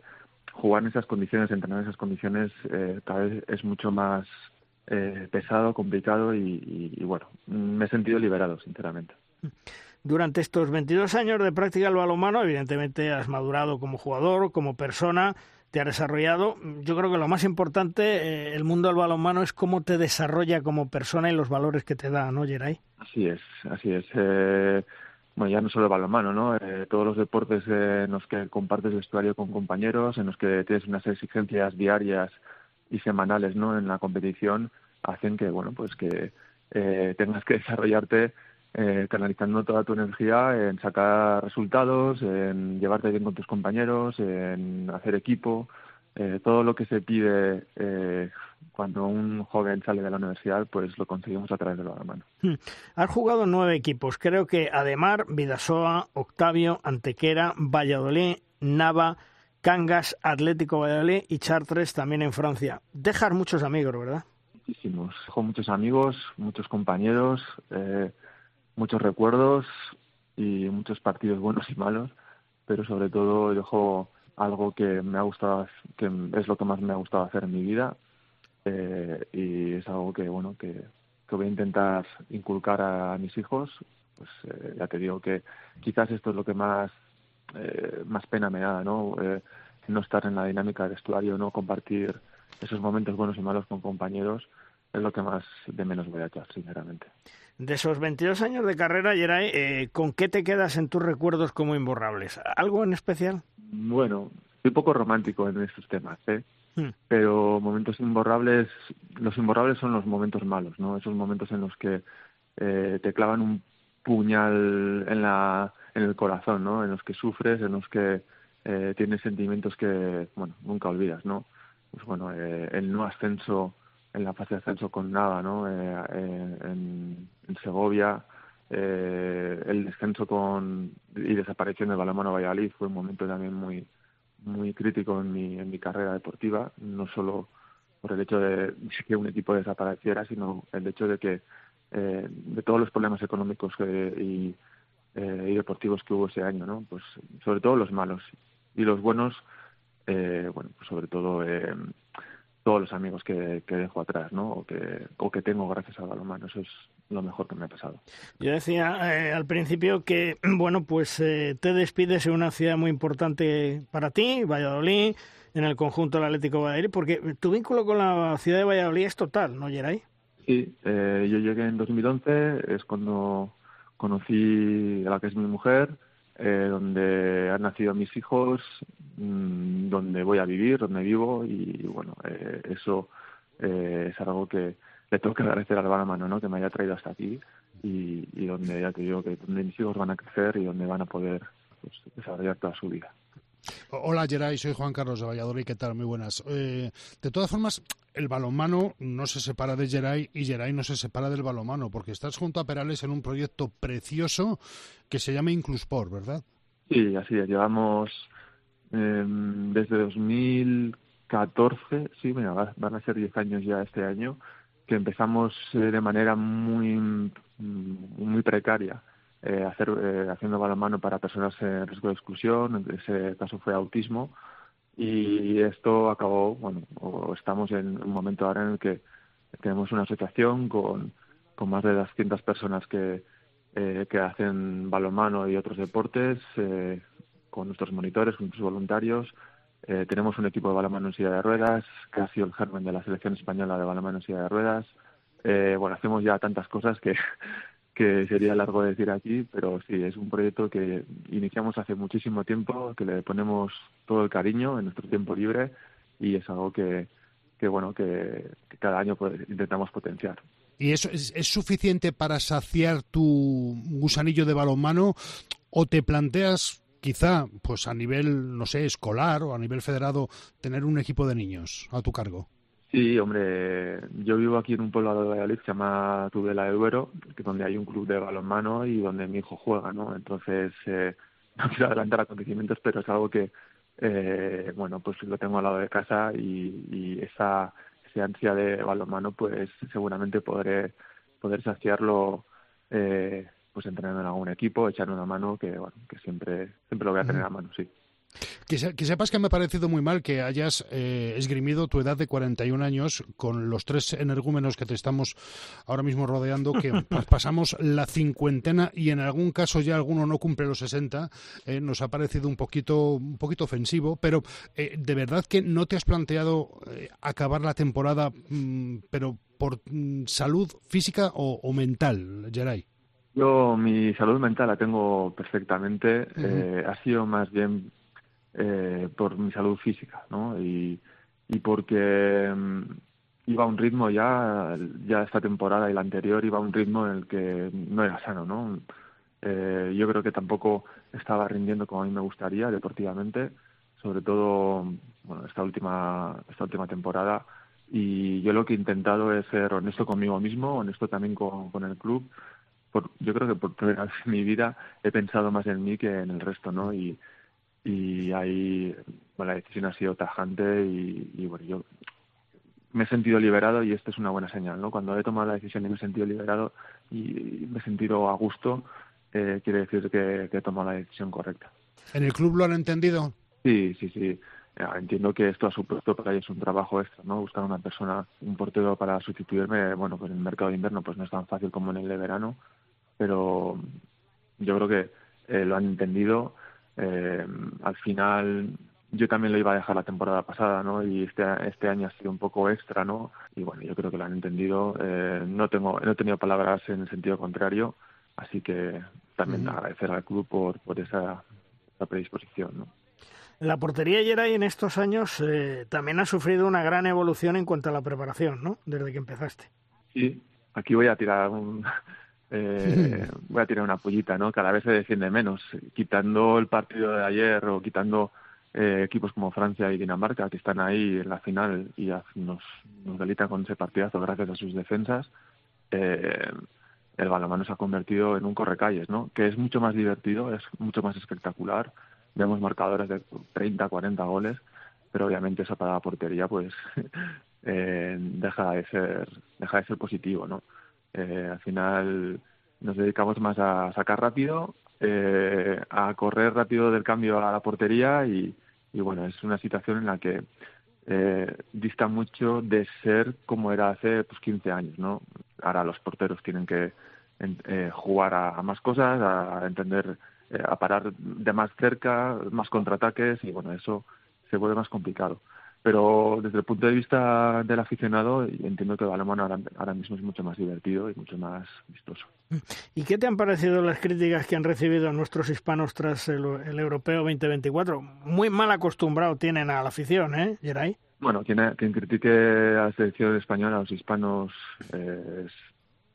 jugar en esas condiciones, entrenar en esas condiciones, eh, cada vez es mucho más eh, pesado, complicado y, y, bueno, me he sentido liberado, sinceramente. Durante estos 22 años de práctica del balonmano, evidentemente has madurado como jugador, como persona, te has desarrollado. Yo creo que lo más importante, eh, el mundo del balonmano, es cómo te desarrolla como persona y los valores que te da, ¿no, Geray? Así es, así es. Eh, bueno, ya no solo el balonmano, ¿no? Eh, todos los deportes en los que compartes vestuario con compañeros, en los que tienes unas exigencias diarias y semanales, ¿no? En la competición, hacen que, bueno, pues que tengas que desarrollarte eh, canalizando toda tu energía en sacar resultados, en llevarte bien con tus compañeros, en hacer equipo, eh, todo lo que se pide eh, cuando un joven sale de la universidad, pues lo conseguimos a través de la mano. Hmm. Has jugado nueve equipos, creo que Ademar, Vidasoa, Octavio, Antequera, Valladolid, Nava, Cangas, Atlético Valladolid y Chartres también en Francia. Dejas muchos amigos, ¿verdad? Muchísimos. Dejo muchos amigos, muchos compañeros. Eh, muchos recuerdos y muchos partidos buenos y malos, pero sobre todo dejo algo que me ha gustado, que es lo que más me ha gustado hacer en mi vida eh, y es algo que bueno que, voy a intentar inculcar a, mis hijos. Pues eh, ya te digo que quizás esto es lo que más eh, más pena me da, ¿no? no estar en la dinámica del vestuario, no compartir esos momentos buenos y malos con compañeros es lo que más de menos voy a echar, sinceramente. De esos 22 años de carrera, Yeray, eh, ¿con qué te quedas en tus recuerdos como imborrables? ¿Algo en especial? Bueno, soy poco romántico en estos temas, ¿eh? Hmm. Pero momentos imborrables, los imborrables son los momentos malos, ¿no? Esos momentos en los que eh, te clavan un puñal en, la, en el corazón, ¿no? En los que sufres, en los que eh, tienes sentimientos que, bueno, nunca olvidas, ¿no? Pues bueno, eh, el no ascenso en la fase de ascenso con nada, ¿no? Eh, en, Segovia, eh, el descenso con y desaparición del balonmano Valladolid fue un momento también muy muy crítico en mi, en mi carrera deportiva, no solo por el hecho de que un equipo desapareciera, sino el hecho de que eh, de todos los problemas económicos y, y deportivos que hubo ese año, ¿no? Pues sobre todo los malos y los buenos, bueno, pues sobre todo todos los amigos que, dejo atrás, ¿no? O que, o que tengo gracias al balonmano. Eso es lo mejor que me ha pasado. Yo decía eh, al principio que, bueno, pues eh, te despides en una ciudad muy importante para ti, Valladolid, en el conjunto del Atlético de Valladolid, porque tu vínculo con la ciudad de Valladolid es total, ¿no, Geray? Sí, eh, yo llegué en 2011, es cuando conocí a la que es mi mujer, eh, donde han nacido mis hijos, mm, donde voy a vivir, donde vivo y bueno, eh, eso eh, es algo que le tengo que agradecer al mano ¿no? Que me haya traído hasta aquí y, y donde ya te digo que donde mis hijos van a crecer y donde van a poder pues, desarrollar toda su vida. Hola Geray, soy Juan Carlos de Valladolid, ¿qué tal? Muy buenas. Eh, de todas formas, el balonmano no se separa de Geray y Geray no se separa del balonmano, porque estás junto a Perales en un proyecto precioso que se llama Inclusport, ¿verdad? Sí, así es. Llevamos eh, desde 2014, sí, van a ser 10 años ya este año, que empezamos eh, de manera muy, muy precaria eh, hacer, eh, haciendo balonmano para personas en riesgo de exclusión, en ese caso fue autismo, y esto acabó, bueno, estamos en un momento ahora en el que tenemos una asociación con, con más de 200 personas que, eh, que hacen balonmano y otros deportes, eh, con nuestros monitores, con nuestros voluntarios. Eh, tenemos un equipo de balonmano en silla de ruedas, que ha sido el germen de la selección española de balonmano en silla de ruedas. Eh, bueno, hacemos ya tantas cosas que que sería largo decir aquí, pero sí, es un proyecto que iniciamos hace muchísimo tiempo, que le ponemos todo el cariño en nuestro tiempo libre y es algo que, que bueno, que, cada año pues, intentamos potenciar. ¿Y eso es, es, suficiente para saciar tu gusanillo de balonmano o te planteas quizá, pues a nivel, no sé, escolar o a nivel federado, tener un equipo de niños a tu cargo? Sí, hombre, yo vivo aquí en un pueblo de Valladolid que se llama Tudela de que donde hay un club de balonmano y donde mi hijo juega, ¿no? Entonces, eh, no quiero adelantar acontecimientos, pero es algo que, eh, bueno, pues lo tengo al lado de casa y, y esa, esa ansia de balonmano, pues seguramente podré poder saciarlo, eh, pues entrenando en algún equipo, echar una mano, que bueno, que siempre, siempre lo voy a tener a mano, sí. Que, sepas que me ha parecido muy mal que hayas eh, esgrimido tu edad de 41 años con los tres energúmenos que te estamos ahora mismo rodeando, que pasamos la cincuentena y en algún caso ya alguno no cumple los 60. Eh, nos ha parecido un poquito, un poquito ofensivo, pero eh, de verdad que no te has planteado acabar la temporada, mm, pero por mm, salud física o, o mental, Geray. Yo mi salud mental la tengo perfectamente. eh, ha sido más bien eh, por mi salud física, ¿no? Y, y porque mm, iba a un ritmo ya, ya esta temporada y la anterior iba a un ritmo en el que no era sano, ¿no? Eh, yo creo que tampoco estaba rindiendo como a mí me gustaría deportivamente, sobre todo bueno, esta última esta última temporada y yo lo que he intentado es ser honesto conmigo mismo, honesto también con, con el club yo creo que por primera vez en mi vida he pensado más en mí que en el resto, ¿no? Y, y ahí bueno, la decisión ha sido tajante y, y, bueno, yo me he sentido liberado y esto es una buena señal, ¿no? Cuando he tomado la decisión y me he sentido liberado y me he sentido a gusto, eh, quiere decir que, que he tomado la decisión correcta. ¿En el club lo han entendido? Sí, sí, sí. Entiendo que esto ha supuesto para ellos un trabajo extra, ¿no? Buscar una persona, un portero para sustituirme, bueno, pues en el mercado de invierno pues no es tan fácil como en el de verano, pero yo creo que eh, lo han entendido. Eh, al final yo también lo iba a dejar la temporada pasada, ¿no? Y este, este año ha sido un poco extra, ¿no? Y bueno, yo creo que lo han entendido. Eh, no tengo, no he tenido palabras en el sentido contrario, así que también agradecer al club por, por esa, esa predisposición, ¿no? La portería Yeray en estos años eh, también ha sufrido una gran evolución en cuanto a la preparación, ¿no? Desde que empezaste. Sí, aquí voy a tirar un, eh, voy a tirar una pollita, ¿no? Cada vez se defiende menos, quitando el partido de ayer o quitando eh, equipos como Francia y Dinamarca que están ahí en la final y nos, nos delitan con ese partidazo gracias a sus defensas. Eh, el balonmano se ha convertido en un correcalles, ¿no? Que es mucho más divertido, es mucho más espectacular. Vemos marcadores de 30, 40 goles, pero obviamente esa parada portería, pues, eh, deja de ser, deja de ser positivo, ¿no? Eh, al final nos dedicamos más a sacar rápido, eh, a correr rápido del cambio a la portería y, bueno, es una situación en la que eh, dista mucho de ser como era hace pues 15 años, ¿no? Ahora los porteros tienen que eh, jugar a, más cosas, a, a entender, eh, a parar de más cerca, más contraataques y bueno, eso se vuelve más complicado pero desde el punto de vista del aficionado entiendo que el balonmano ahora, ahora, mismo es mucho más divertido y mucho más vistoso. ¿Y qué te han parecido las críticas que han recibido nuestros hispanos tras el, el Europeo 2024? Muy mal acostumbrado tienen a la afición, ¿eh, Geray? Bueno, quien, quien critique a la selección española, a los hispanos, eh, es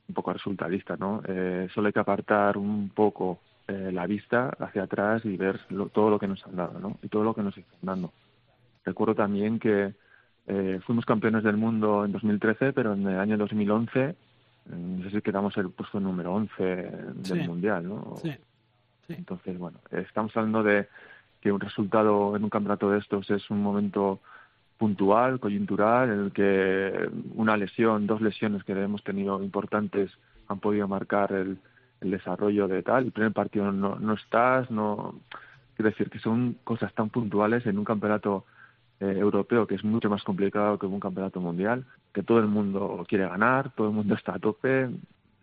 un poco resultadista, ¿no? Eh, solo hay que apartar un poco eh, la vista hacia atrás y ver lo, todo lo que nos han dado, ¿no? Y todo lo que nos están dando Recuerdo también que eh, fuimos campeones del mundo en 2013, pero en el año 2011, eh, no sé si quedamos el puesto número 11 del sí. Mundial, ¿no? Sí. sí. Entonces, bueno, estamos hablando de que un resultado en un campeonato de estos es un momento puntual, coyuntural, en el que una lesión, dos lesiones que hemos tenido importantes han podido marcar el, el desarrollo de tal. El primer partido no, no estás, no. Quiero decir que son cosas tan puntuales en un campeonato eh, europeo que es mucho más complicado que un campeonato mundial, que todo el mundo quiere ganar, todo el mundo está a tope.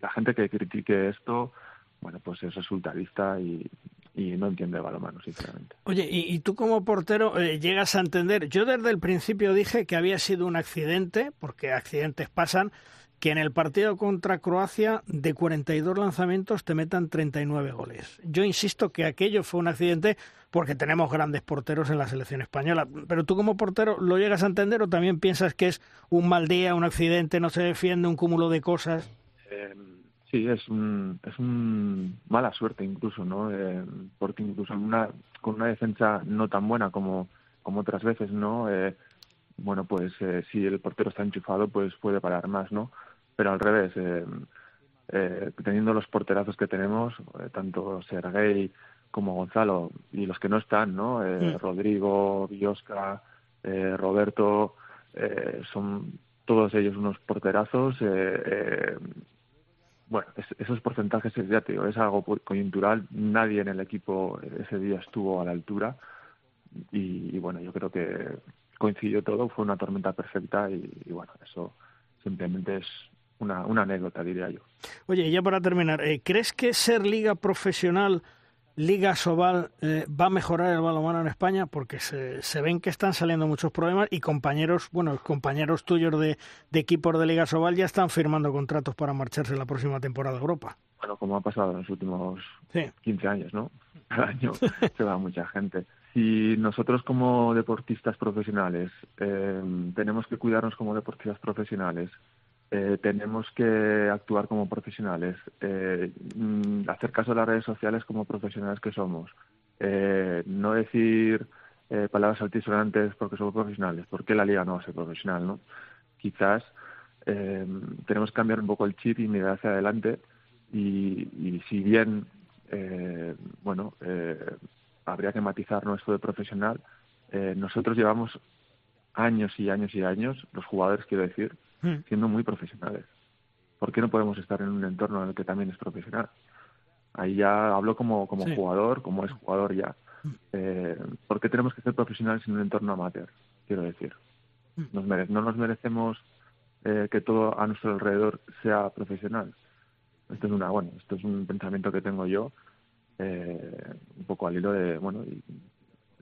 La gente que critique esto, bueno, pues es resultadista y, y no entiende balonmano, sinceramente. Oye, y, y tú como portero eh, llegas a entender, yo desde el principio dije que había sido un accidente, porque accidentes pasan, que en el partido contra Croacia de 42 lanzamientos te metan 39 goles. Yo insisto que aquello fue un accidente porque tenemos grandes porteros en la selección española. Pero tú como portero lo llegas a entender o también piensas que es un mal día, un accidente, no se defiende, un cúmulo de cosas. Eh, sí, es un, es un mala suerte incluso, ¿no? Eh, porque incluso una, con una defensa no tan buena como, como otras veces, ¿no? Eh, bueno, pues si el portero está enchufado, pues puede parar más, ¿no? Pero al revés, eh, eh, teniendo los porterazos que tenemos, eh, tanto Sergei como Gonzalo, y los que no están, ¿no? Eh, mm. Rodrigo, Biosca, eh, Roberto, eh, son todos ellos unos porterazos. bueno, es, esos porcentajes, ya te digo, es algo coyuntural. Nadie en el equipo ese día estuvo a la altura. y, bueno, yo creo que coincidió todo, fue una tormenta perfecta y, bueno, eso simplemente es una, una anécdota, diría yo. Oye, y ya para terminar, eh, ¿crees que ser liga profesional Liga Sobal eh, va a mejorar el balonmano en España porque se, se, ven que están saliendo muchos problemas y compañeros, bueno, compañeros tuyos de, de, equipos de Liga Sobal ya están firmando contratos para marcharse la próxima temporada a Europa. Bueno, como ha pasado en los últimos sí. 15 años, ¿no? Cada año se va mucha gente. Si nosotros como deportistas profesionales eh, tenemos que cuidarnos como deportistas profesionales, eh, tenemos que actuar como profesionales, eh, mm, hacer caso a las redes sociales como profesionales que somos, eh, no decir eh, palabras altisonantes porque somos profesionales, porque la liga no va a ser profesional, ¿no? Quizás eh, tenemos que cambiar un poco el chip y mirar hacia adelante y, y si bien, eh, bueno, habría que matizar nuestro de profesional, nosotros llevamos años y años y años, los jugadores quiero decir, siendo muy profesionales. ¿Por qué no podemos estar en un entorno en el que también es profesional? Ahí ya hablo como, como sí. jugador, como es jugador ya. Eh, ¿Por qué tenemos que ser profesionales en un entorno amateur? Quiero decir. Nos mere no nos merecemos eh, que todo a nuestro alrededor sea profesional. Esto es una, bueno, esto es un pensamiento que tengo yo, eh, un poco al hilo de, bueno, y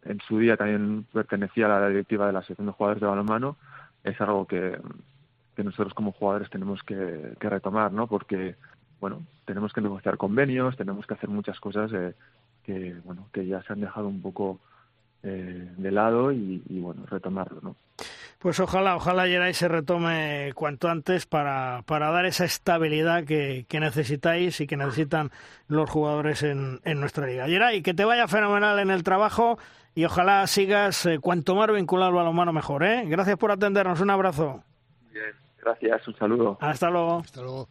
en su día también pertenecía a la directiva de la sección de jugadores de balonmano, es algo que, que nosotros como jugadores tenemos que, que, retomar, ¿no? Porque, bueno, tenemos que negociar convenios, tenemos que hacer muchas cosas eh, que, bueno, que ya se han dejado un poco eh, de lado y, y, bueno, retomarlo, ¿no? Pues ojalá, ojalá Geray se retome cuanto antes para, para dar esa estabilidad que, que necesitáis y que necesitan los jugadores en, en nuestra liga. Geray, que te vaya fenomenal en el trabajo y ojalá sigas eh, cuanto más vinculado al balonmano mejor, ¿eh? Gracias por atendernos, un abrazo. Bien, gracias, un saludo. Hasta luego. Hasta luego.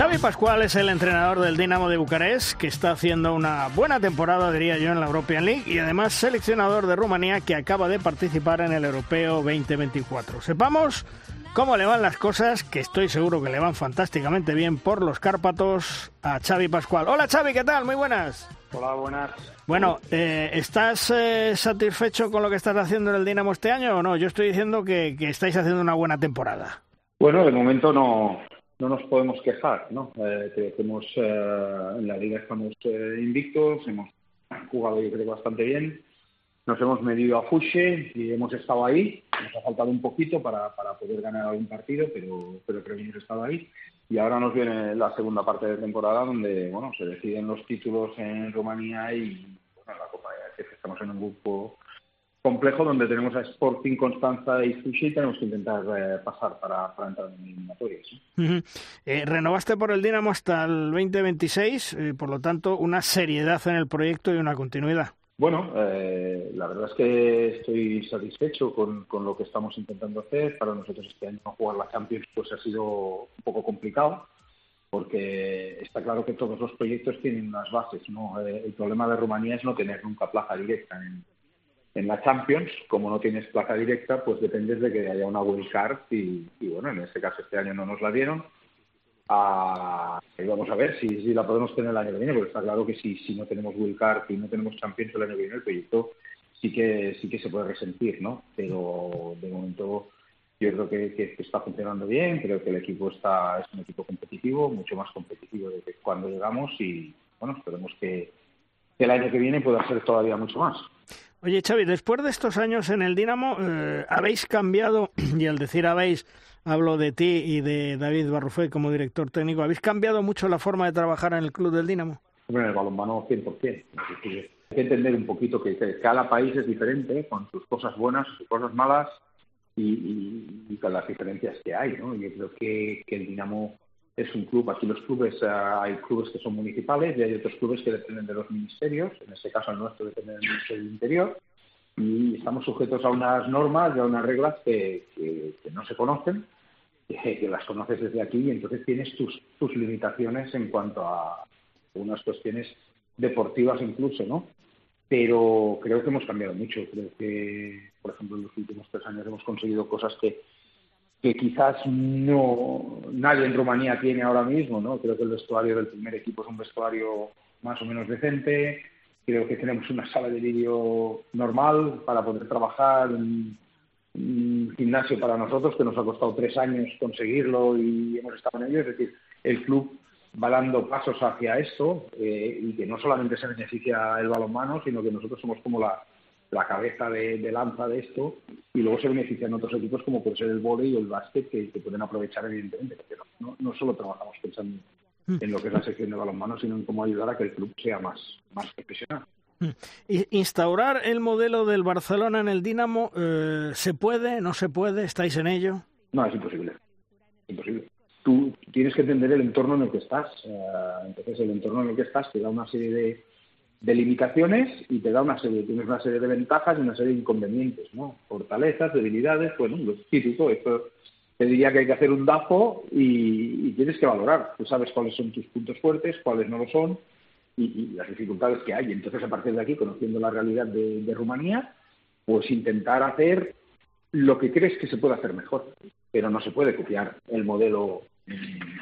Xavi Pascual es el entrenador del Dinamo de Bucarest, que está haciendo una buena temporada, diría yo, en la European League y además seleccionador de Rumanía que acaba de participar en el Europeo 2024. Sepamos cómo le van las cosas, que estoy seguro que le van fantásticamente bien por los Cárpatos a Xavi Pascual. Hola Xavi, ¿qué tal? Muy buenas. Hola, buenas. Bueno, eh, ¿estás eh, satisfecho con lo que estás haciendo en el Dinamo este año o no? Yo estoy diciendo que, que estáis haciendo una buena temporada. Bueno, de momento no, no nos podemos quejar, ¿no? Eh, que hemos, eh, en la liga estamos eh, invictos, hemos jugado yo creo bastante bien, nos hemos medido a Fuche y hemos estado ahí, nos ha faltado un poquito para, para poder ganar algún partido, pero, pero creo que hemos estado ahí. Y ahora nos viene la segunda parte de temporada donde, bueno, se deciden los títulos en Rumanía y, bueno, la Copa de estamos en un grupo complejo donde tenemos a Sporting, Constanza y Sushi y tenemos que intentar eh, pasar para, para, entrar en eliminatorias. Uh -huh. eh, renovaste por el Dinamo hasta el 2026, eh, por lo tanto, una seriedad en el proyecto y una continuidad. Bueno, eh, la verdad es que estoy satisfecho con, con, lo que estamos intentando hacer. Para nosotros este año jugar la Champions pues ha sido un poco complicado porque está claro que todos los proyectos tienen unas bases. ¿no? Eh, el problema de Rumanía es no tener nunca plaza directa en, en la Champions, como no tienes plaza directa, pues dependes de que haya una wild card y, y bueno, en este caso este año no nos la dieron. Ah, y vamos a ver si, si, la podemos tener el año que viene, porque está claro que si, si no tenemos wild card y no tenemos Champions el año que viene, el proyecto sí que sí que se puede resentir, ¿no? Pero de momento yo creo que, que, que está funcionando bien, creo que el equipo está es un equipo competitivo, mucho más competitivo de que cuando llegamos y bueno, esperemos que el año que viene pueda ser todavía mucho más. Oye, Xavi, después de estos años en el Dinamo, eh, habéis cambiado, y al decir habéis, hablo de ti y de David Barrufet como director técnico, ¿habéis cambiado mucho la forma de trabajar en el club del Dinamo? Bueno, en el balonmano 100%. Hay que entender un poquito que, cada país es diferente, con sus cosas buenas, sus cosas malas y, con las diferencias que hay, ¿no? Yo creo que el Dinamo es un club, aquí los clubes, uh, hay clubes que son municipales y hay otros clubes que dependen de los ministerios, en este caso el nuestro depende del Ministerio del Interior, y estamos sujetos a unas normas y a unas reglas que, que, que no se conocen que, las conoces desde aquí y entonces tienes tus, tus limitaciones en cuanto a unas cuestiones deportivas incluso, ¿no? Pero creo que hemos cambiado mucho. Creo que, por ejemplo, en los últimos tres años hemos conseguido cosas que, que quizás no nadie en Rumanía tiene ahora mismo, ¿no? Creo que el vestuario del primer equipo es un vestuario más o menos decente. Creo que tenemos una sala de vídeo normal para poder trabajar, un, gimnasio para nosotros que nos ha costado tres años conseguirlo y hemos estado en ello. Es decir, el club va dando pasos hacia esto eh, y que no solamente se beneficia el balonmano, sino que nosotros somos como la, la cabeza de, lanza de esto y luego se benefician otros equipos como puede ser el vóley o el básquet que, pueden aprovechar evidentemente pero no, no solo trabajamos pensando mm. en lo que es la sección de balonmano sino en cómo ayudar a que el club sea más, más profesional. Mm. ¿Instaurar el modelo del Barcelona en el Dinamo eh, se puede, no se puede? ¿Estáis en ello? No, es imposible. Imposible. Tú tienes que entender el entorno en el que estás. Eh, entonces, el entorno en el que estás te da una serie de, de limitaciones y te da una serie, tienes una serie de ventajas y una serie de inconvenientes, ¿no? Fortalezas, debilidades, bueno, lo típico, esto te diría que hay que hacer un DAFO y, tienes que valorar. Tú sabes cuáles son tus puntos fuertes, cuáles no lo son y, las dificultades que hay. Entonces, a partir de aquí, conociendo la realidad de, Rumanía, pues intentar hacer lo que crees que se puede hacer mejor. Pero no se puede copiar el modelo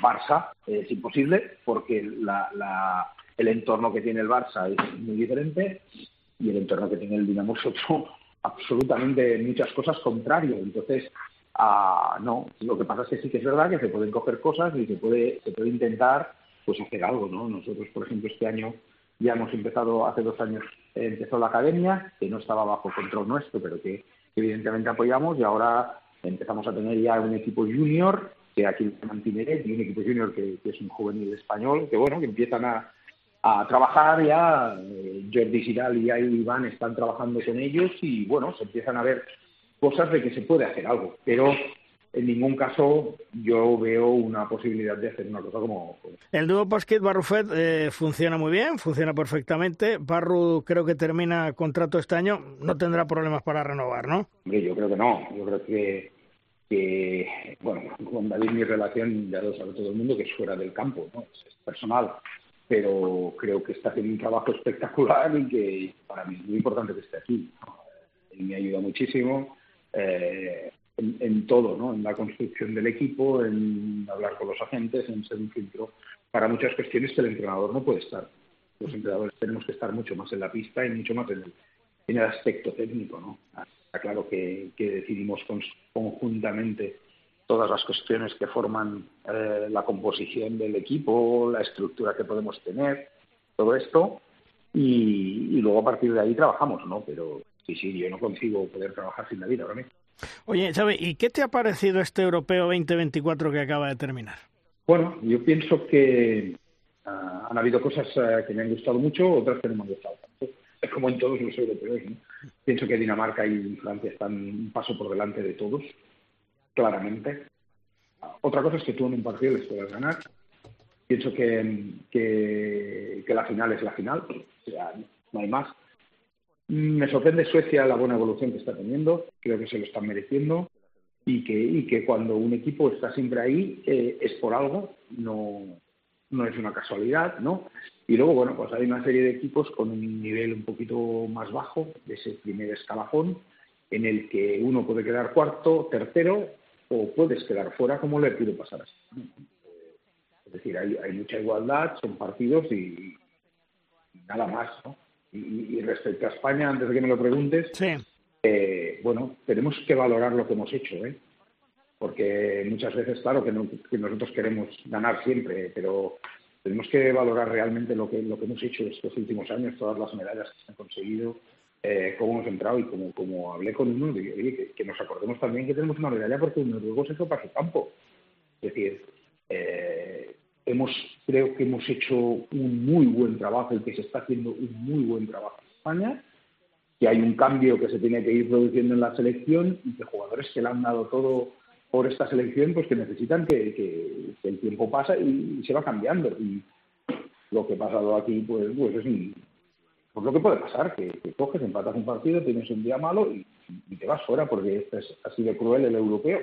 Barça, es imposible, porque la el entorno que tiene el Barça es muy diferente y el entorno que tiene el Dinamo es otro absolutamente en muchas cosas contrario. Entonces, ah, no, lo que pasa es que sí que es verdad que se pueden coger cosas y se puede, se puede intentar pues hacer algo, ¿no? Nosotros, por ejemplo, este año ya hemos empezado, hace dos años empezó la academia, que no estaba bajo control nuestro, pero que evidentemente apoyamos y ahora empezamos a tener ya un equipo junior que aquí mantiene y un equipo junior que, que, es un juvenil español, que bueno, que empiezan a, a trabajar ya. Eh, Jordi Giral y Iván están trabajando con ellos y bueno, se empiezan a ver cosas de que se puede hacer algo, pero en ningún caso yo veo una posibilidad de hacer una cosa como... El dúo Basket Barrufet eh, funciona muy bien, funciona perfectamente. Barru creo que termina contrato este año, no tendrá problemas para renovar, ¿no? Hombre, yo creo que no. Yo creo que, que bueno, con David mi relación ya lo sabe todo el mundo que es fuera del campo, ¿no? es personal pero creo que está haciendo un trabajo espectacular y que para mí es muy importante que esté aquí. Y me ayuda muchísimo eh, en, todo, ¿no? en la construcción del equipo, en hablar con los agentes, en ser un filtro para muchas cuestiones que el entrenador no puede estar. Los entrenadores tenemos que estar mucho más en la pista y mucho más en el, en el aspecto técnico. ¿no? Está claro que, que decidimos conjuntamente todas las cuestiones que forman eh, la composición del equipo, la estructura que podemos tener, todo esto, y, luego a partir de ahí trabajamos, ¿no? Pero sí, sí, yo no consigo poder trabajar sin David ahora mismo. Oye, Xavi, ¿y qué te ha parecido este Europeo 2024 que acaba de terminar? Bueno, yo pienso que ah, han habido cosas ah, que me han gustado mucho, otras que no me han gustado tanto. Es como en todos los europeos, ¿no? Pienso que Dinamarca y Francia están un paso por delante de todos claramente. Otra cosa es que tú en un partido les puedas ganar. Pienso que, que, la final es la final, o sea, no hay más. Me sorprende Suecia la buena evolución que está teniendo, creo que se lo están mereciendo y que, y que cuando un equipo está siempre ahí eh, es por algo, no, no es una casualidad, ¿no? Y luego, bueno, pues hay una serie de equipos con un nivel un poquito más bajo de ese primer escalafón, en el que uno puede quedar cuarto, tercero o puedes quedar fuera como le pudo pasar así. Es decir, hay, hay mucha igualdad, son partidos y, nada más. ¿no? Y, respecto a España, antes de que me lo preguntes, eh, bueno, tenemos que valorar lo que hemos hecho, ¿eh? porque muchas veces, claro, que, que, nosotros queremos ganar siempre, pero tenemos que valorar realmente lo que, lo que hemos hecho estos últimos años, todas las medallas que se han conseguido, eh, cómo hemos entrado y como, como hablé con uno, que, que, nos acordemos también que tenemos una medalla porque luego se fue para su campo. Es decir, eh, hemos, creo que hemos hecho un muy buen trabajo y que se está haciendo un muy buen trabajo en España, que hay un cambio que se tiene que ir produciendo en la selección y que jugadores que le han dado todo por esta selección, pues que necesitan que, que, el tiempo pasa y, se va cambiando. Y lo que ha pasado aquí, pues, pues es un, pues lo que puede pasar, que, coges, empatas un partido, tienes un día malo y, te vas fuera porque este es, ha sido cruel el europeo.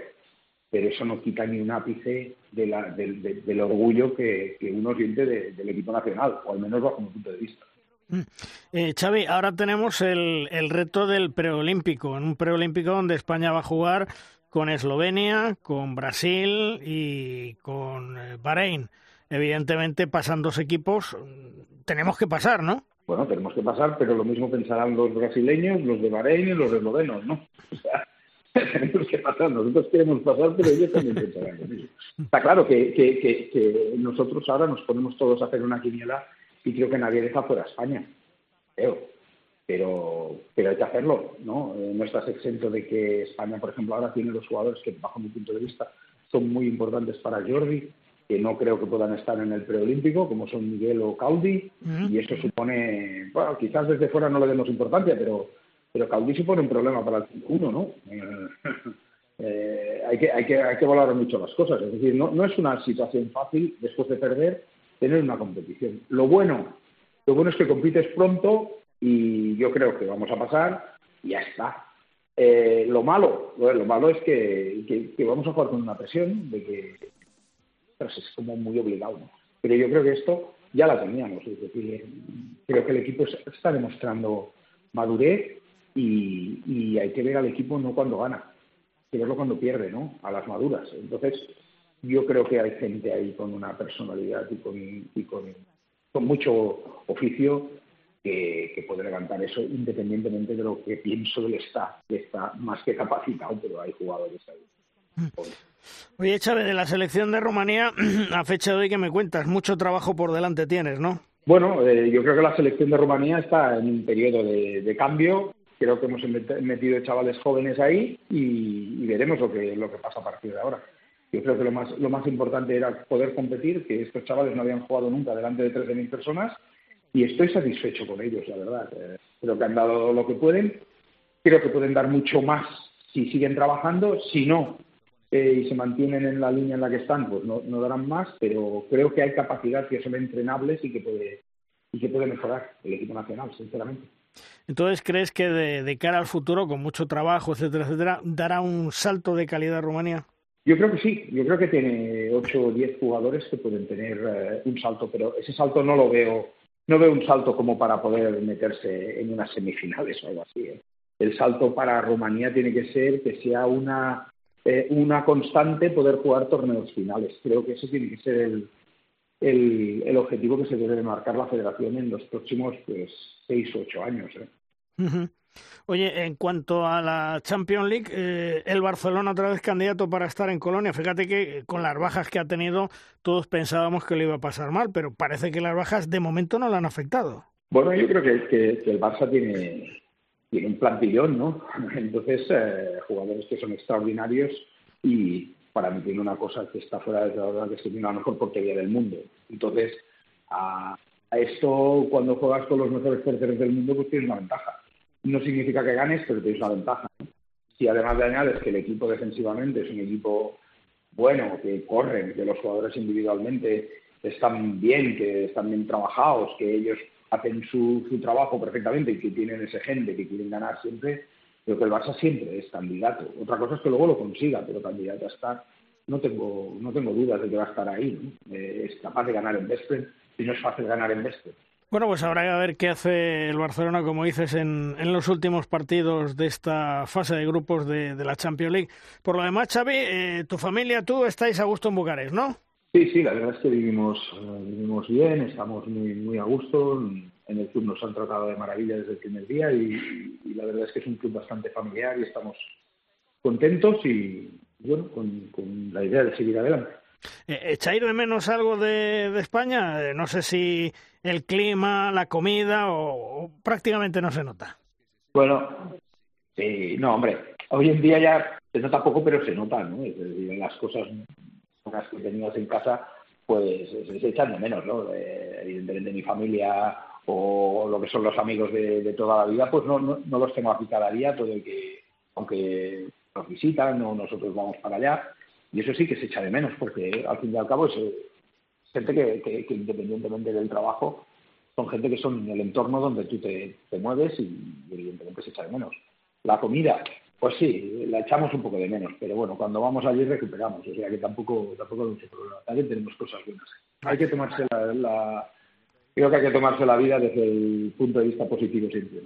pero eso no quita ni un ápice de la, del, del orgullo que, uno siente del equipo nacional, o al menos bajo mi punto de vista. Mm. Eh, Xavi, ahora tenemos el, reto del preolímpico, en un preolímpico donde España va a jugar con Eslovenia, con Brasil y con eh, Bahrein. Evidentemente, pasan dos equipos, tenemos que pasar, ¿no? Bueno, tenemos que pasar, pero lo mismo pensarán los brasileños, los de Bahrein y los eslovenos, ¿no? O sea, tenemos que pasar, nosotros queremos pasar, pero ellos también pensarán lo mismo. Está claro que, que, que, nosotros ahora nos ponemos todos a hacer una quiniela y creo que nadie deja fuera España, creo. Pero, pero hay que hacerlo, ¿no? Eh, no estás exento de que España, por ejemplo, ahora tiene dos jugadores que, bajo mi punto de vista, son muy importantes para Jordi, que no creo que puedan estar en el preolímpico, como son Miguel o Caudi, y eso supone, bueno, quizás desde fuera no le demos importancia, pero, pero Caudi supone un problema para el 1, ¿no? Eh, hay, que, hay, que, hay que valorar mucho las cosas, es decir, no, no es una situación fácil después de perder tener una competición. Lo bueno, lo bueno es que compites pronto y yo creo que vamos a pasar y ya está. Eh, lo malo, lo malo es que, que, vamos a jugar con una presión de que es como muy obligado. Pero yo creo que esto ya la teníamos. Es decir, creo que el equipo está demostrando madurez y, y hay que ver al equipo no cuando gana, hay que verlo cuando pierde, ¿no? A las maduras. Entonces, yo creo que hay gente ahí con una personalidad y con, y con, con mucho oficio que, que, puede levantar eso independientemente de lo que pienso del staff, que está más que capacitado, pero hay jugadores ahí. Oye, Chávez, de la selección de Rumanía, a fecha de hoy que me cuentas, mucho trabajo por delante tienes, ¿no? Bueno, eh, yo creo que la selección de Rumanía está en un periodo de, cambio. Creo que hemos metido chavales jóvenes ahí y, y veremos lo que, lo que pasa a partir de ahora. Yo creo que lo más, lo más importante era poder competir, que estos chavales no habían jugado nunca delante de 13.000 personas y estoy satisfecho con ellos, la verdad. Eh, creo que han dado lo que pueden. Creo que pueden dar mucho más si siguen trabajando. Si no, eh, y se mantienen en la línea en la que están, pues no, no, darán más, pero creo que hay capacidad que son entrenables y que puede, y que puede mejorar el equipo nacional, sinceramente. Entonces, ¿crees que de, de cara al futuro, con mucho trabajo, etcétera, etcétera, dará un salto de calidad Rumanía? Yo creo que sí, yo creo que tiene 8 o 10 jugadores que pueden tener eh, un salto, pero ese salto no lo veo, no veo un salto como para poder meterse en unas semifinales o algo así. ¿eh? El salto para Rumanía tiene que ser que sea una, eh, una constante poder jugar torneos finales. Creo que ese tiene que ser el, el, el objetivo que se debe marcar la federación en los próximos pues, 6 o 8 años. ¿eh? Uh -huh. Oye, en cuanto a la Champions League, eh, el Barcelona otra vez candidato para estar en Colonia. Fíjate que con las bajas que ha tenido, todos pensábamos que le iba a pasar mal, pero parece que las bajas de momento no le han afectado. Bueno, yo creo que, que, que el Barça tiene, tiene un plantillón, ¿no? Entonces, eh, jugadores que son extraordinarios y para mí tiene una cosa que está fuera de la verdad, que es que tiene la mejor portería del mundo. Entonces, a, esto, cuando juegas con los mejores porteros del mundo, pues tienes una ventaja no significa que ganes, pero tienes una ventaja. ¿no? Si además le añades que el equipo defensivamente es un equipo bueno, que corren, que los jugadores individualmente están bien, que están bien trabajados, que ellos hacen su, su trabajo perfectamente y que tienen ese gente que quieren ganar siempre, creo que el Barça siempre es candidato. Otra cosa es que luego lo consiga, pero candidato a estar, no tengo, no tengo dudas de que va a estar ahí. ¿no? Eh, es capaz de ganar en Vespre y no es fácil ganar en Vespre. Bueno, pues habrá que ver qué hace el Barcelona, como dices, en, en los últimos partidos de esta fase de grupos de, de la Champions League. Por lo demás, Xavi, eh, tu familia, tú estáis a gusto en Bucarest, ¿no? Sí, sí, la verdad es que vivimos, uh, vivimos bien, estamos muy, muy a gusto. En el club nos han tratado de maravilla desde el primer día y, y la verdad es que es un club bastante familiar y estamos contentos y, bueno, con, con la idea de seguir adelante. ¿Echáis de menos algo de, de España? Eh, no sé si el clima, la comida o, o, prácticamente no se nota. Bueno, sí, no, hombre, hoy en día ya se nota poco, pero se nota, ¿no? Es decir, las cosas que tenías en casa, pues se, echan de menos, ¿no? Eh, evidentemente mi familia o lo que son los amigos de, toda la vida, pues no, no, no, los tengo aquí cada día, todo el que, aunque nos visitan o nosotros vamos para allá, y eso sí que se echa de menos, porque al fin y al cabo es gente que, que, que, independientemente del trabajo, son gente que son en el entorno donde tú te, te mueves y, evidentemente se echa de menos. La comida, Pues sí, la echamos un poco de menos, pero bueno, cuando vamos allí recuperamos, o sea que tampoco, tampoco hay mucho problema. También tenemos cosas buenas. Hay que tomarse la, creo que hay que tomarse la vida desde el punto de vista positivo siempre.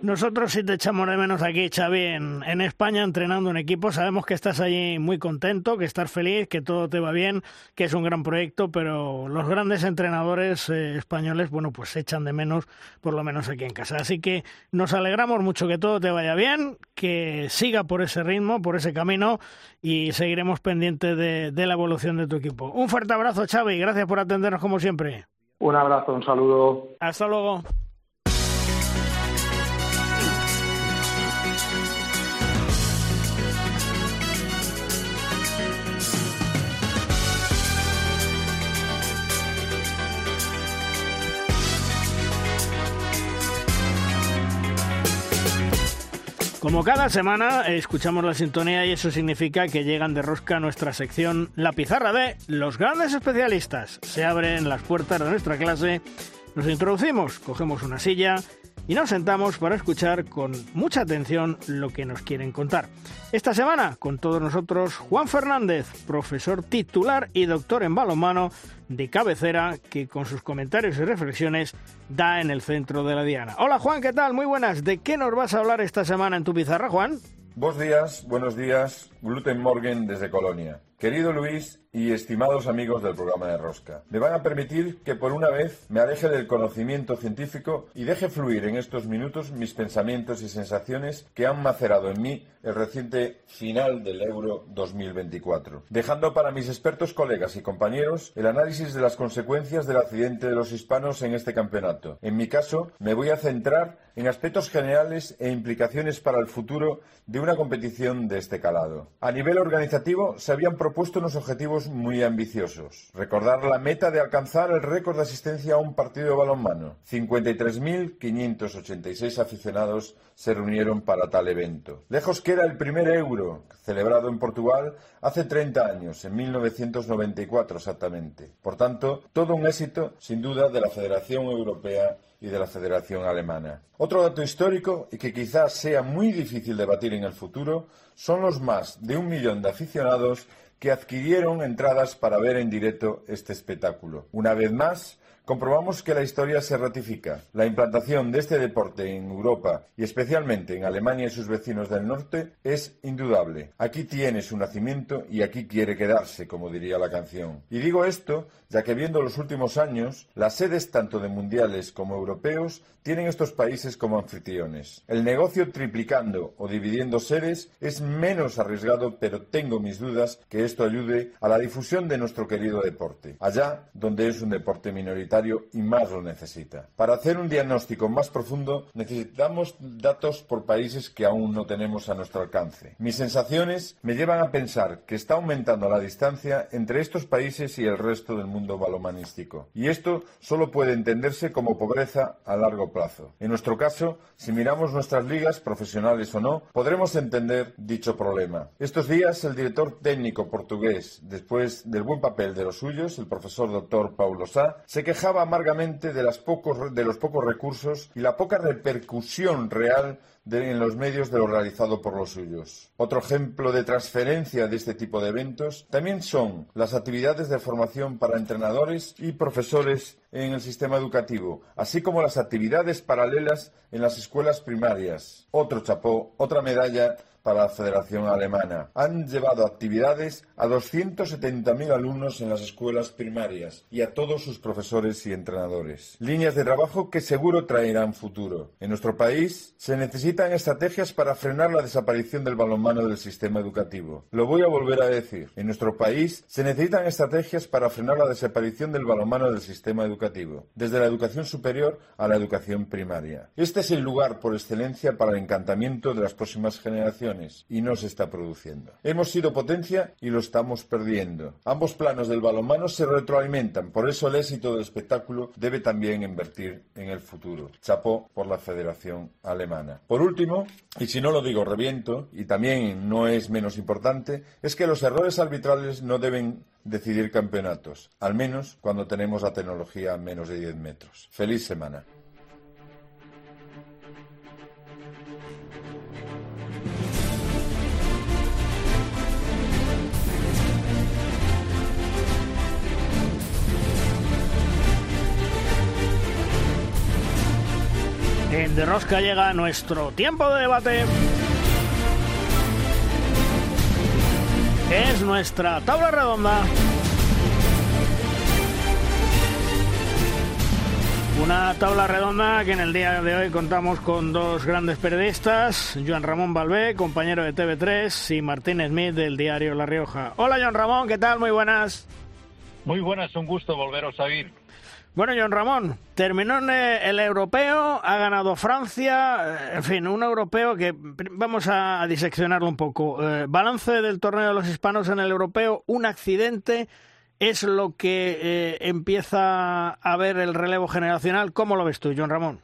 Nosotros sí te echamos de menos aquí, Xavi, en, España entrenando un equipo. Sabemos que estás allí muy contento, que estás feliz, que todo te va bien, que es un gran proyecto, pero los grandes entrenadores eh, españoles, bueno, pues se echan de menos, por lo menos aquí en casa. Así que nos alegramos mucho que todo te vaya bien, que siga por ese ritmo, por ese camino y seguiremos pendientes de, de la evolución de tu equipo. Un fuerte abrazo, Xavi, gracias por atendernos como siempre. Un abrazo, un saludo. Hasta luego. Como cada semana escuchamos la sintonía y eso significa que llegan de rosca a nuestra sección La Pizarra de los grandes especialistas. Se abren las puertas de nuestra clase, nos introducimos, cogemos una silla y nos sentamos para escuchar con mucha atención lo que nos quieren contar. Esta semana, con todos nosotros, Juan Fernández, profesor titular y doctor en balonmano de cabecera, que con sus comentarios y reflexiones da en el centro de la diana. Hola Juan, ¿qué tal? Muy buenas. ¿De qué nos vas a hablar esta semana en tu pizarra, Juan? Buenos días, buenos días. Gluten Morgan desde Colonia. Querido Luis y estimados amigos del programa de Rosca, me van a permitir que por una vez me aleje del conocimiento científico y deje fluir en estos minutos mis pensamientos y sensaciones que han macerado en mí el reciente final del Euro 2024, dejando para mis expertos colegas y compañeros el análisis de las consecuencias del accidente de los hispanos en este campeonato. En mi caso, me voy a centrar en aspectos generales e implicaciones para el futuro de una competición de este calado. A nivel organizativo, se habían propuesto unos objetivos muy ambiciosos. Recordar la meta de alcanzar el récord de asistencia a un partido de balonmano. 53.586 aficionados se reunieron para tal evento. Lejos que era el primer euro celebrado en Portugal hace 30 años, en 1994 exactamente. Por tanto, todo un éxito, sin duda, de la Federación Europea y de la Federación Alemana. Otro dato histórico, y que quizás sea muy difícil debatir en el futuro, son los más de un millón de aficionados que adquirieron entradas para ver en directo este espectáculo. Una vez más, comprobamos que la historia se ratifica. La implantación de este deporte en Europa y especialmente en Alemania y sus vecinos del norte es indudable. Aquí tiene su nacimiento y aquí quiere quedarse, como diría la canción. Y digo esto ya que viendo los últimos años, las sedes tanto de mundiales como europeos tienen estos países como anfitriones. El negocio triplicando o dividiendo sedes es menos arriesgado, pero tengo mis dudas que esto ayude a la difusión de nuestro querido deporte, allá donde es un deporte minoritario y más lo necesita. Para hacer un diagnóstico más profundo necesitamos datos por países que aún no tenemos a nuestro alcance. Mis sensaciones me llevan a pensar que está aumentando la distancia entre estos países y el resto del mundo balomanístico. Y esto solo puede entenderse como pobreza a largo plazo en nuestro caso, si miramos nuestras ligas, profesionales o no, podremos entender dicho problema. Estos días, el director técnico portugués, después del buen papel de los suyos, el profesor doctor Paulo Sá, se quejaba amargamente de, pocos, de los pocos recursos y la poca repercusión real en los medios de lo realizado por los suyos. Otro ejemplo de transferencia de este tipo de eventos también son las actividades de formación para entrenadores y profesores en el sistema educativo, así como las actividades paralelas en las escuelas primarias. Otro chapó, otra medalla para la Federación Alemana. Han llevado actividades a 270.000 alumnos en las escuelas primarias y a todos sus profesores y entrenadores. Líneas de trabajo que seguro traerán futuro. En nuestro país se necesitan estrategias para frenar la desaparición del balonmano del sistema educativo. Lo voy a volver a decir. En nuestro país se necesitan estrategias para frenar la desaparición del balonmano del sistema educativo, desde la educación superior a la educación primaria. Este es el lugar por excelencia para el encantamiento de las próximas generaciones y no se está produciendo. Hemos sido potencia y lo estamos perdiendo. Ambos planos del balonmano se retroalimentan, por eso el éxito del espectáculo debe también invertir en el futuro. Chapó por la Federación Alemana. Por último, y si no lo digo reviento, y también no es menos importante, es que los errores arbitrales no deben decidir campeonatos, al menos cuando tenemos la tecnología a menos de 10 metros. Feliz semana. En De Rosca llega nuestro tiempo de debate. Es nuestra tabla redonda. Una tabla redonda que en el día de hoy contamos con dos grandes periodistas, Joan Ramón Balbé, compañero de TV3, y Martín Smith del diario La Rioja. Hola Joan Ramón, ¿qué tal? Muy buenas. Muy buenas, un gusto volveros a oír. Bueno, Joan Ramón, terminó el europeo, ha ganado Francia, en fin, un europeo que vamos a diseccionarlo un poco. Eh, balance del torneo de los hispanos en el europeo, un accidente es lo que eh, empieza a ver el relevo generacional. ¿Cómo lo ves tú, John Ramón?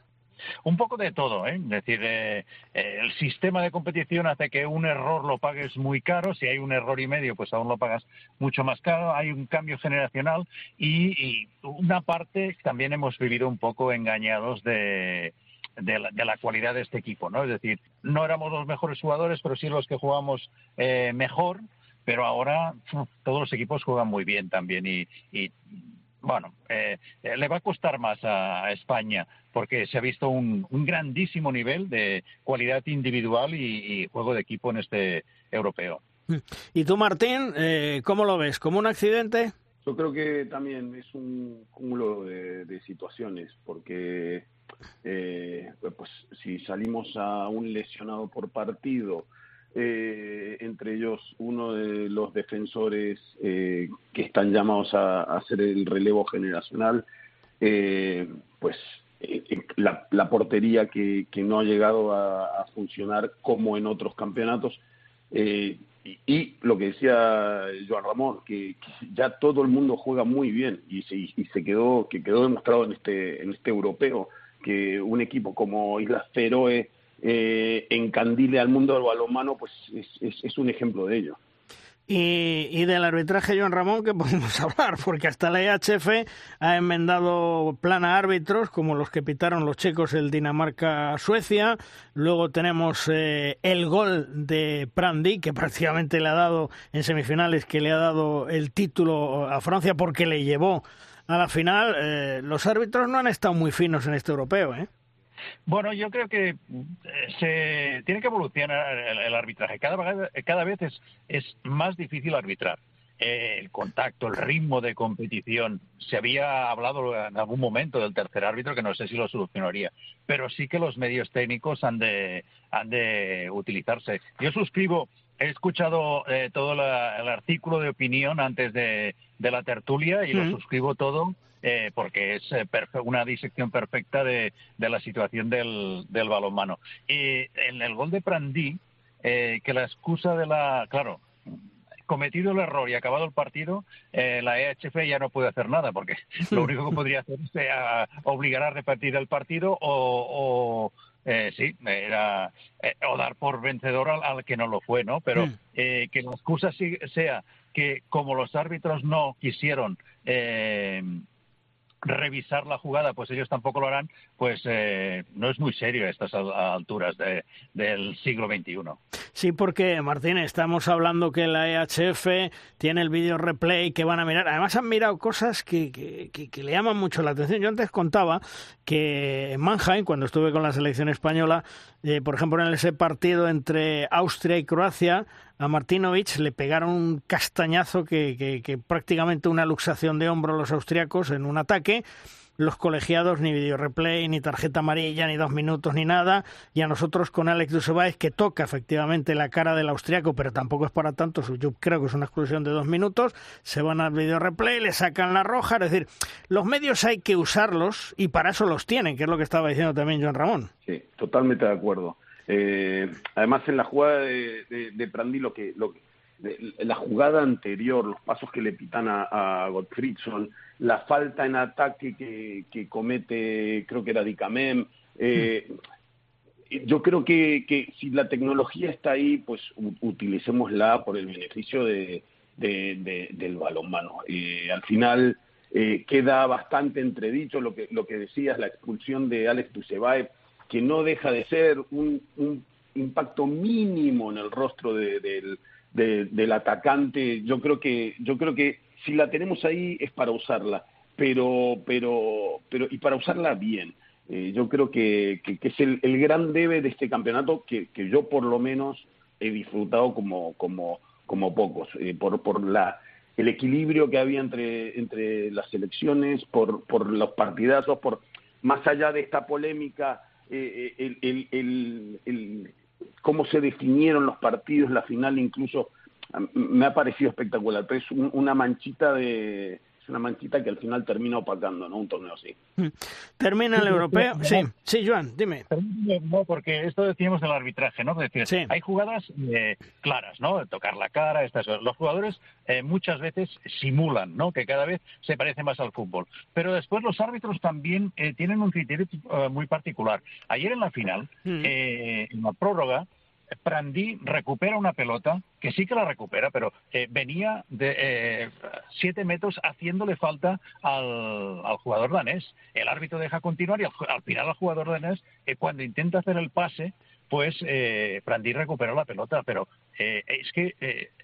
Un poco de todo, ¿eh? es decir, eh, eh, el sistema de competición hace que un error lo pagues muy caro, si hay un error y medio, pues aún lo pagas mucho más caro, hay un cambio generacional y, una parte también hemos vivido un poco engañados de, de la, cualidad de este equipo, ¿no? Es decir, no éramos los mejores jugadores, pero sí los que jugamos mejor pero ahora todos los equipos juegan muy bien también y, bueno, eh, eh, le va a costar más a, España porque se ha visto un, grandísimo nivel de cualidad individual y, juego de equipo en este europeo. ¿Y tú, Martín, eh, cómo lo ves? ¿Como un accidente? Yo creo que también es un cúmulo de, situaciones, porque pues si salimos a un lesionado por partido, eh, entre ellos uno de los defensores eh, que están llamados a, hacer el relevo generacional, eh, pues la, portería que, no ha llegado a, funcionar como en otros campeonatos. Y, lo que decía Joan Ramón, que, ya todo el mundo juega muy bien y se, y se quedó que quedó demostrado en este en este europeo que un equipo como Islas Feroe eh, encandile al mundo del balonmano, pues es, un ejemplo de ello. Y, del arbitraje, Joan Ramón, que podemos hablar, porque hasta la EHF ha enmendado plan a árbitros, como los que pitaron los checos el Dinamarca-Suecia. Luego tenemos eh, el gol de Prandi, que prácticamente le ha dado en semifinales, que le ha dado el título a Francia porque le llevó a la final. Eh, los árbitros no han estado muy finos en este europeo, ¿eh? Bueno, yo creo que eh, se tiene que evolucionar el, arbitraje. Cada, cada vez es, es más difícil arbitrar. Eh, el contacto, el ritmo de competición. Se había hablado en algún momento del tercer árbitro, que no sé si lo solucionaría, pero sí que los medios técnicos han de, han de utilizarse. Yo suscribo, he escuchado eh, todo el artículo de opinión antes de, de la tertulia y lo suscribo todo eh, porque es eh, una disección perfecta de, la situación del, del, balonmano. Y en el gol de Prandí, eh, que la excusa de la... Claro, cometido el error y acabado el partido, la EHF ya no puede hacer nada, porque lo único que podría hacer es obligar a repetir el partido o, sí, era o dar por vencedor al, que no lo fue, ¿no? Pero mm. que la excusa sea que como los árbitros no quisieron revisar la jugada, pues ellos tampoco lo harán, pues eh, no es muy serio a estas alturas del siglo XXI. Sí, porque Martín, estamos hablando que la EHF tiene el video replay que van a mirar. Además han mirado cosas que, que, le llaman mucho la atención. Yo antes contaba que en Mannheim, cuando estuve con la selección española, eh, por ejemplo, en ese partido entre Austria y Croacia, a Martinovic le pegaron un castañazo que, prácticamente una luxación de hombro los austriacos en un ataque los colegiados ni video replay, ni tarjeta amarilla, ni dos minutos, ni nada. Y a nosotros con Alex Dusebais, que toca efectivamente la cara del austriaco, pero tampoco es para tanto, yo creo que es una exclusión de dos minutos, se van al video replay, le sacan la roja. Es decir, los medios hay que usarlos y para eso los tienen, que es lo que estaba diciendo también Joan Ramón. Sí, totalmente de acuerdo. Eh, además, en la jugada de, de, lo que, lo, la jugada anterior, los pasos que le pitan a, a Gottfriedson, la falta en ataque que, que comete, creo que era Dicamem. Eh, yo creo que, que, si la tecnología está ahí, pues utilicémosla por el beneficio de, del balonmano. Eh, al final eh, queda bastante entredicho lo que, lo que decías, la expulsión de Alex Tusebaev que no deja de ser un, impacto mínimo en el rostro del, del atacante. Yo creo que yo creo que si la tenemos ahí es para usarla, pero pero pero y para usarla bien. eh, yo creo que, que, es el, el, gran debe de este campeonato que, que, yo por lo menos he disfrutado como, como, como pocos, eh, por, por la, el equilibrio que había entre, entre las elecciones, por, por los partidazos, por más allá de esta polémica, eh, el, el, el, el, cómo se definieron los partidos, la final incluso me ha parecido espectacular, pero es una manchita de, es una manchita que al final termina opacando, ¿no? Un torneo así. Hmm. Termina el europeo. Sí, sí, Joan, dime. No, porque esto decíamos del arbitraje, ¿no? Decir, hay jugadas eh, claras, ¿no? Tocar la cara, estas Los jugadores eh, muchas veces simulan, ¿no? Que cada vez se parece más al fútbol. Pero después los árbitros también eh, tienen un criterio muy particular. Ayer en la final, hmm. en la prórroga, Prandí recupera una pelota, que sí que la recupera, pero eh, venía de eh, siete metros haciéndole falta al, jugador danés. El árbitro deja continuar y al, final al jugador danés, eh, cuando intenta hacer el pase, pues eh, Prandí recuperó la pelota, pero es que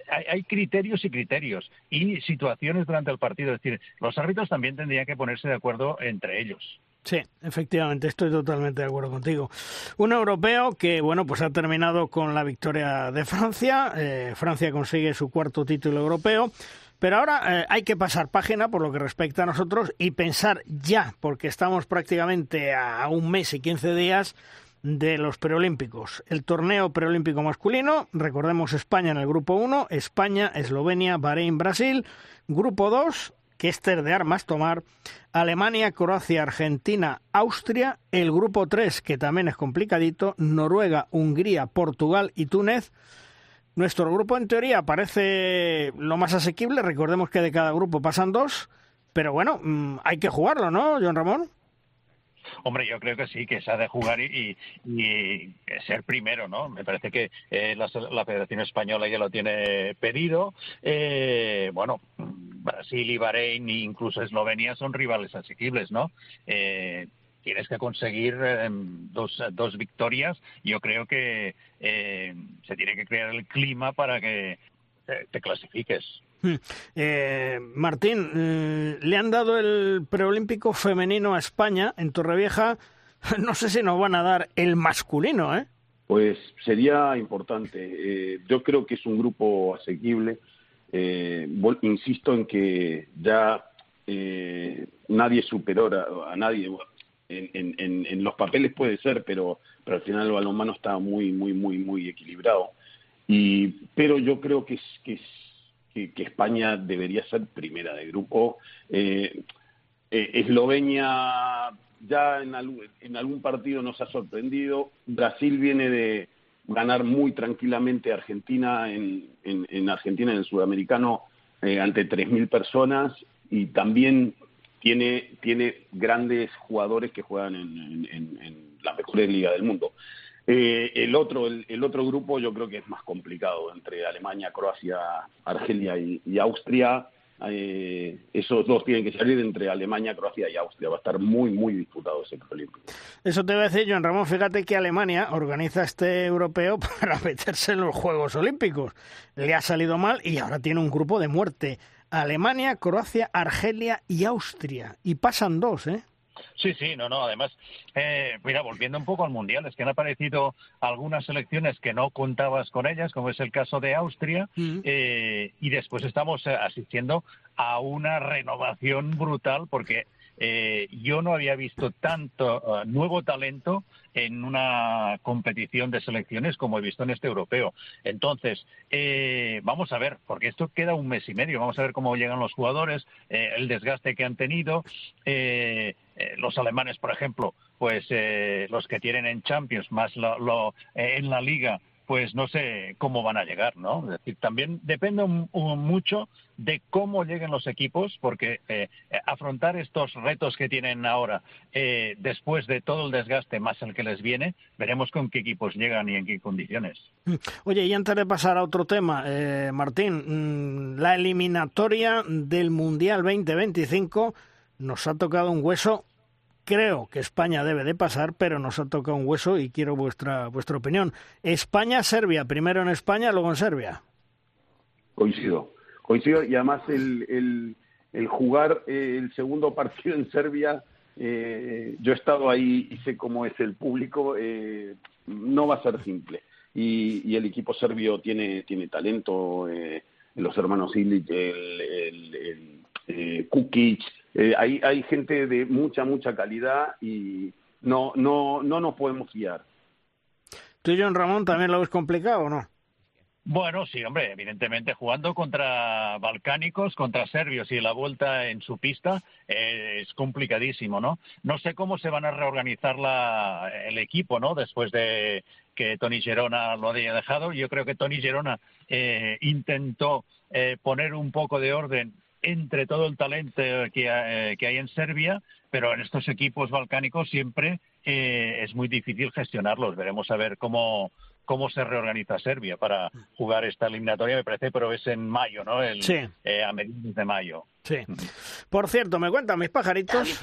hay, hay, criterios y criterios y situaciones durante el partido. Es decir, los árbitros también tendrían que ponerse de acuerdo entre ellos. Sí, efectivamente, estoy totalmente de acuerdo contigo. Un europeo que, bueno, pues ha terminado con la victoria de Francia. Eh, Francia consigue su cuarto título europeo. Pero ahora eh, hay que pasar página por lo que respecta a nosotros y pensar ya, porque estamos prácticamente a un mes y quince días de los preolímpicos. El torneo preolímpico masculino, recordemos España en el grupo 1, España, Eslovenia, Bahrein, Brasil. Grupo 2, que es de armas tomar, Alemania, Croacia, Argentina, Austria, el grupo 3, que también es complicadito, Noruega, Hungría, Portugal y Túnez. Nuestro grupo en teoría parece lo más asequible, recordemos que de cada grupo pasan dos, pero bueno, mm, hay que jugarlo, ¿no, John Ramón? Hombre, yo creo que sí, que se ha de jugar y, y, ser primero, ¿no? Me parece que eh, la, Federación Española ya lo tiene pedido. Eh, bueno, Brasil y Bahrein e incluso Eslovenia son rivales asequibles, ¿no? Eh, tienes que conseguir dos, dos victorias. Yo creo que se tiene que crear el clima para que te clasifiques. Hmm. Eh, Martín, eh, le han dado el preolímpico femenino a España en Torrevieja. No sé si nos van a dar el masculino, ¿eh? Pues sería importante. Eh, yo creo que es un grupo asequible. insisto en que ya nadie superó a, nadie. En, en, los papeles puede ser, pero, pero al final el balonmano está muy, muy, muy, muy equilibrado. Y, pero yo creo que, que que, España debería ser primera de grupo. Eh, eh, Eslovenia ya en, en, algún partido nos ha sorprendido. Brasil viene de ganar muy tranquilamente a Argentina en, en, Argentina, en el sudamericano, eh, ante 3.000 personas y también tiene, tiene grandes jugadores que juegan en, en la mejor liga del mundo. Eh, el otro el, otro grupo yo creo que es más complicado entre Alemania, Croacia, Argelia y, Austria. Eh, esos dos tienen que salir entre Alemania, Croacia y Austria. Va a estar muy, muy disputado ese olímpico. Eso te voy a decir, Joan Ramón. Fíjate que Alemania organiza este europeo para meterse en los Juegos Olímpicos. Le ha salido mal y ahora tiene un grupo de muerte. Alemania, Croacia, Argelia y Austria. Y pasan dos, ¿eh? Sí, sí, no, no. Además, eh, mira, volviendo un poco al mundial, es que han aparecido algunas selecciones que no contabas con ellas, como es el caso de Austria, mm. eh, y después estamos eh, asistiendo a una renovación brutal porque eh, yo no había visto tanto uh, nuevo talento en una competición de selecciones como he visto en este europeo. Entonces, eh, vamos a ver, porque esto queda un mes y medio, vamos a ver cómo llegan los jugadores, eh, el desgaste que han tenido. Eh, eh los alemanes, por ejemplo, pues eh, los que tienen en Champions más lo, lo en la liga pues no sé cómo van a llegar, ¿no? Es decir, también depende mucho de cómo lleguen los equipos, porque eh, afrontar estos retos que tienen ahora, eh, después de todo el desgaste más el que les viene, veremos con qué equipos llegan y en qué condiciones. Oye, y antes de pasar a otro tema, eh, Martín, mm, la eliminatoria del Mundial 2025 nos ha tocado un hueso creo que España debe de pasar, pero nos ha tocado un hueso y quiero vuestra vuestra opinión. España-Serbia, primero en España, luego en Serbia. Coincido, coincido y además el, el, jugar eh, el segundo partido en Serbia eh, yo he estado ahí y sé cómo es el público, eh, no va a ser simple. Y, el equipo serbio tiene, tiene talento, eh, los hermanos Ilic, el, el, el Kukic, hay, hay gente de mucha, mucha calidad y no, no, no nos podemos guiar. ¿Tú, John Ramón, también lo ves complicado o no? Bueno, sí, hombre, evidentemente jugando contra balcánicos, contra serbios y la vuelta en su pista eh, es complicadísimo, ¿no? No sé cómo se van a reorganizar la, el equipo, ¿no? Después de que Tony Gerona lo haya dejado. Yo creo que Tony Gerona eh, intentó eh, poner un poco de orden entre todo el talento que, que hay en Serbia, pero en estos equipos balcánicos siempre es muy difícil gestionarlos. Veremos a ver cómo cómo se reorganiza Serbia para jugar esta eliminatoria, me parece, pero es en mayo, ¿no? El, sí. Eh, a mediados de mayo. Sí. Por cierto, me cuentan mis pajaritos.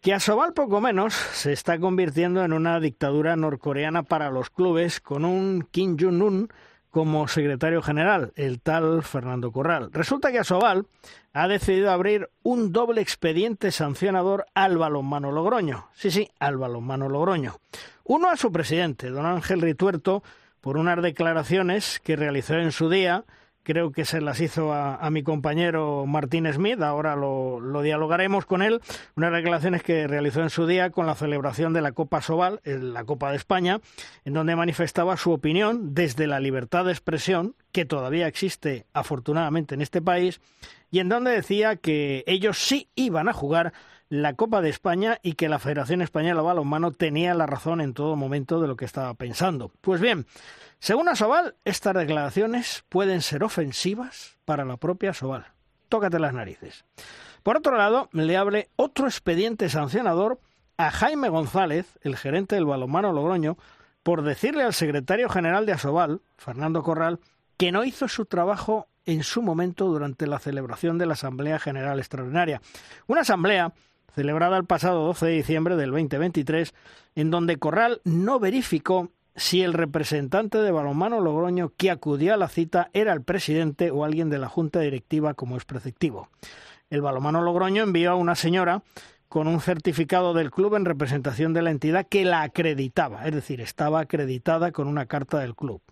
Que Asobal poco menos se está convirtiendo en una dictadura norcoreana para los clubes con un Kim Jong-un como secretario general, el tal Fernando Corral. Resulta que Asobal ha decidido abrir un doble expediente sancionador al balonmano Logroño. Sí, sí, al balonmano Logroño. Uno a su presidente, don Ángel Rituerto, por unas declaraciones que realizó en su día, creo que se las hizo a, mi compañero Martín Smith, ahora lo, lo, dialogaremos con él, unas declaraciones que realizó en su día con la celebración de la Copa Sobal, la Copa de España, en donde manifestaba su opinión desde la libertad de expresión, que todavía existe afortunadamente en este país, y en donde decía que ellos sí iban a jugar la Copa de España y que la Federación Española de Balonmano tenía la razón en todo momento de lo que estaba pensando. Pues bien, según Asobal, estas declaraciones pueden ser ofensivas para la propia Asobal. Tócate las narices. Por otro lado, le hable otro expediente sancionador a Jaime González, el gerente del balonmano Logroño, por decirle al secretario general de Asobal, Fernando Corral, que no hizo su trabajo en su momento durante la celebración de la Asamblea General Extraordinaria. Una asamblea celebrada el pasado 12 de diciembre del 2023, en donde Corral no verificó si el representante de balonmano Logroño que acudía a la cita era el presidente o alguien de la junta directiva como es preceptivo. El balonmano Logroño envió a una señora con un certificado del club en representación de la entidad que la acreditaba, es decir, estaba acreditada con una carta del club.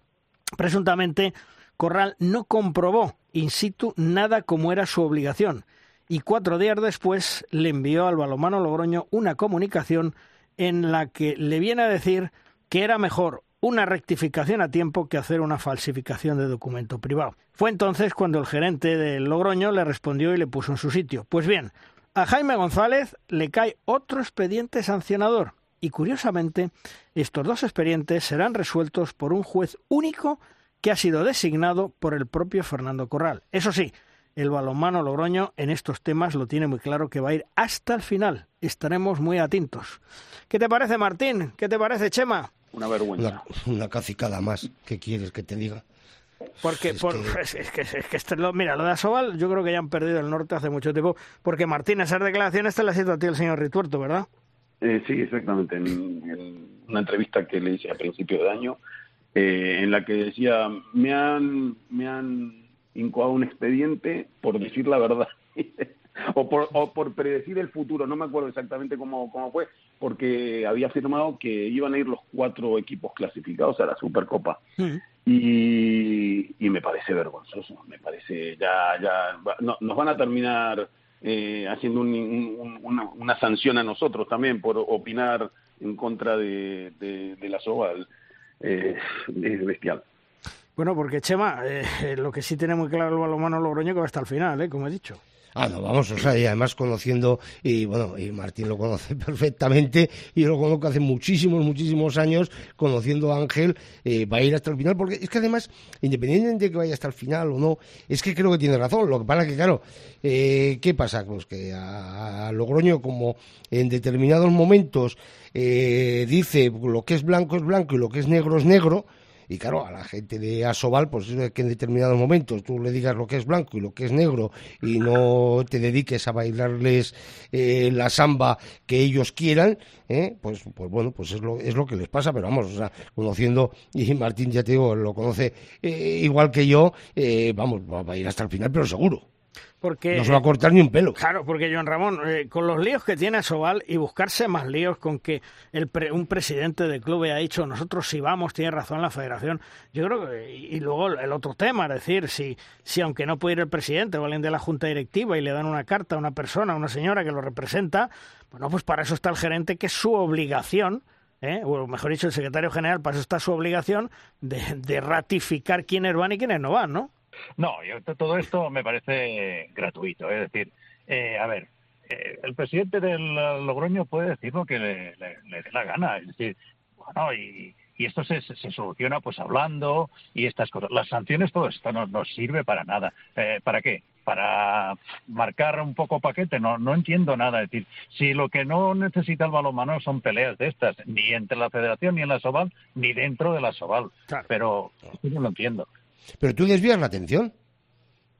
Presuntamente, Corral no comprobó in situ nada como era su obligación, y cuatro días después le envió al balomano Logroño una comunicación en la que le viene a decir que era mejor una rectificación a tiempo que hacer una falsificación de documento privado. Fue entonces cuando el gerente del Logroño le respondió y le puso en su sitio. Pues bien, a Jaime González le cae otro expediente sancionador y curiosamente estos dos expedientes serán resueltos por un juez único que ha sido designado por el propio Fernando Corral. Eso sí, el balonmano Logroño en estos temas lo tiene muy claro que va a ir hasta el final. Estaremos muy atentos. ¿Qué te parece, Martín? ¿Qué te parece, Chema? Una vergüenza. Una, cacicada más. ¿Qué quieres que te diga? Porque es, que... Es, que, lo, mira, lo de Asobal, yo creo que ya han perdido el norte hace mucho tiempo. Porque Martín, esas declaraciones te las hecho a ti el señor Rituerto, ¿verdad? Eh, sí, exactamente. En, una entrevista que le hice a principio de año, eh, en la que decía, me han, me han incoado un expediente por decir la verdad. o, por, o por predecir el futuro, no me acuerdo exactamente cómo, cómo fue, porque había afirmado que iban a ir los cuatro equipos clasificados a la Supercopa. Y, y, me parece vergonzoso, me parece, ya, ya, nos van a terminar eh, haciendo una, sanción a nosotros también por opinar en contra de, de, la SOBA. Eh, es bestial. Bueno, porque Chema, eh, eh, lo que sí tiene muy claro el balonmano Logroño que va hasta el final, ¿eh? como he dicho. Ah, no, vamos, o sea, y además conociendo, y bueno, y Martín lo conoce perfectamente, y lo conozco hace muchísimos, muchísimos años, conociendo a Ángel, eh, va a ir hasta el final, porque es que además, independientemente de que vaya hasta el final o no, es que creo que tiene razón, lo que pasa que, claro, eh, ¿qué pasa? Pues que a, Logroño, como en determinados momentos eh, dice lo que es blanco es blanco y lo que es negro es negro, y claro, a la gente de Asobal, pues es que en determinados momentos tú le digas lo que es blanco y lo que es negro y no te dediques a bailarles eh, la samba que ellos quieran, ¿eh? pues, pues bueno, pues es lo, es lo que les pasa, pero vamos, o sea, conociendo, y Martín ya te digo, lo conoce eh, igual que yo, vamos, va a ir hasta el final, pero seguro. Porque, no se va a cortar ni un pelo. Claro, porque Joan Ramón, eh, con los líos que tiene Sobal y buscarse más líos con que el pre, un presidente del club haya dicho nosotros si vamos, tiene razón la federación, yo creo que, y luego el otro tema, es decir, si, si aunque no puede ir el presidente o alguien de la junta directiva y le dan una carta a una persona, a una señora que lo representa, bueno, pues para eso está el gerente, que es su obligación, ¿eh? o mejor dicho, el secretario general, para eso está su obligación de, de ratificar quiénes van y quiénes no van, ¿no? No, yo, todo esto me parece gratuito. Es decir, eh, a ver, eh, el presidente del Logroño puede decir lo que le, le, le, dé la gana. Es decir, bueno, y, y esto se, se, soluciona pues hablando y estas cosas. Las sanciones, todo esto no, sirve para nada. Eh, ¿Para qué? Para marcar un poco paquete. No, no entiendo nada. Es decir, si lo que no necesita el balonmano son peleas de estas, ni entre la federación ni en la Soval, ni dentro de la Soval. Claro. Pero yo no lo entiendo. Pero tú desvías la atención.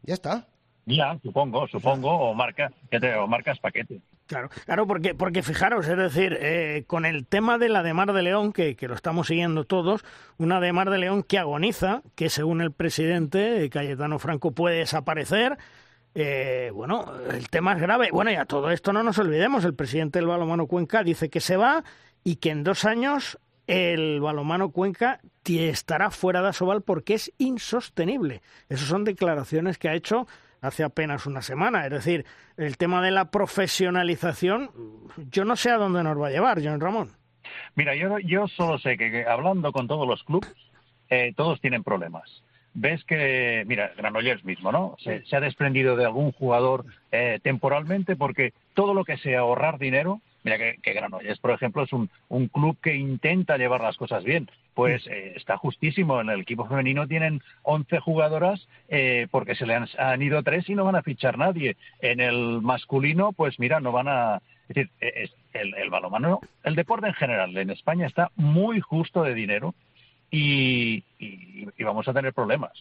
Ya está. Ya, supongo, supongo, o, marca, o marcas paquete. Claro, claro, porque, porque fijaros, es decir, eh, con el tema de la de Mar de León, que, que, lo estamos siguiendo todos, una de Mar de León que agoniza, que según el presidente Cayetano Franco puede desaparecer. Eh, bueno, el tema es grave. Bueno, y a todo esto no nos olvidemos, el presidente del Balomano Cuenca dice que se va y que en dos años el balomano Cuenca estará fuera de Asobal porque es insostenible. Esas son declaraciones que ha hecho hace apenas una semana. Es decir, el tema de la profesionalización, yo no sé a dónde nos va a llevar, John Ramón. Mira, yo, yo solo sé que, que hablando con todos los clubes, eh, todos tienen problemas. Ves que, mira, Granollers mismo, ¿no? Se, se ha desprendido de algún jugador eh, temporalmente porque todo lo que sea ahorrar dinero, Mira que, que Granollers, por ejemplo, es un, un, club que intenta llevar las cosas bien. Pues eh, está justísimo. En el equipo femenino tienen 11 jugadoras eh, porque se le han, han, ido tres y no van a fichar nadie. En el masculino, pues mira, no van a... Es decir, es, el, el balomano, el deporte en general en España está muy justo de dinero y, y, y vamos a tener problemas.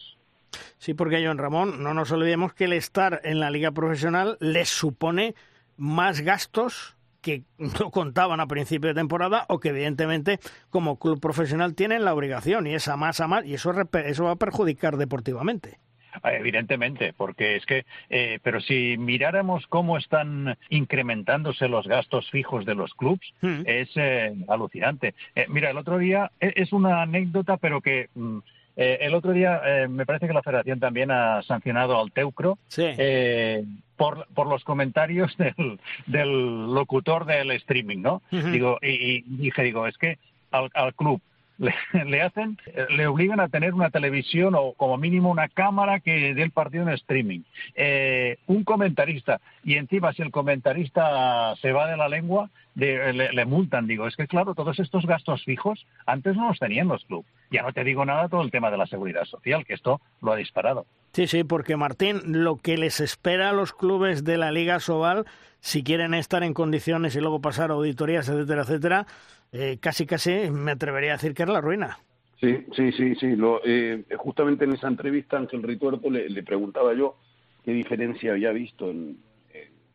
Sí, porque John Ramón, no nos olvidemos que el estar en la liga profesional les supone más gastos que no contaban a principio de temporada o que evidentemente como club profesional tienen la obligación y esa más a más y eso, eso va a perjudicar deportivamente. Evidentemente, porque es que, eh, pero si miráramos cómo están incrementándose los gastos fijos de los clubs, mm. es eh, alucinante. Eh, mira, el otro día es una anécdota, pero que mm, eh, el otro día eh, me parece que la Federación también ha sancionado al Teucro sí. eh, por, por los comentarios del, del locutor del streaming, ¿no? Uh -huh. Digo, y, y, dije, digo, es que al, al club le, le, hacen, le obligan a tener una televisión o como mínimo una cámara que dé el partido en streaming. Eh, un comentarista, y encima si el comentarista se va de la lengua, le, le, multan. Digo, es que claro, todos estos gastos fijos antes no los tenían los clubes. Ya no te digo nada todo el tema de la seguridad social, que esto lo ha disparado. Sí, sí, porque Martín, lo que les espera a los clubes de la Liga Sobal, si quieren estar en condiciones y luego pasar auditorías, etcétera, etcétera, eh, casi, casi me atrevería a decir que es la ruina. Sí, sí, sí, sí. Lo, eh, justamente en esa entrevista, Ángel Rituerto le, le, preguntaba yo qué diferencia había visto en,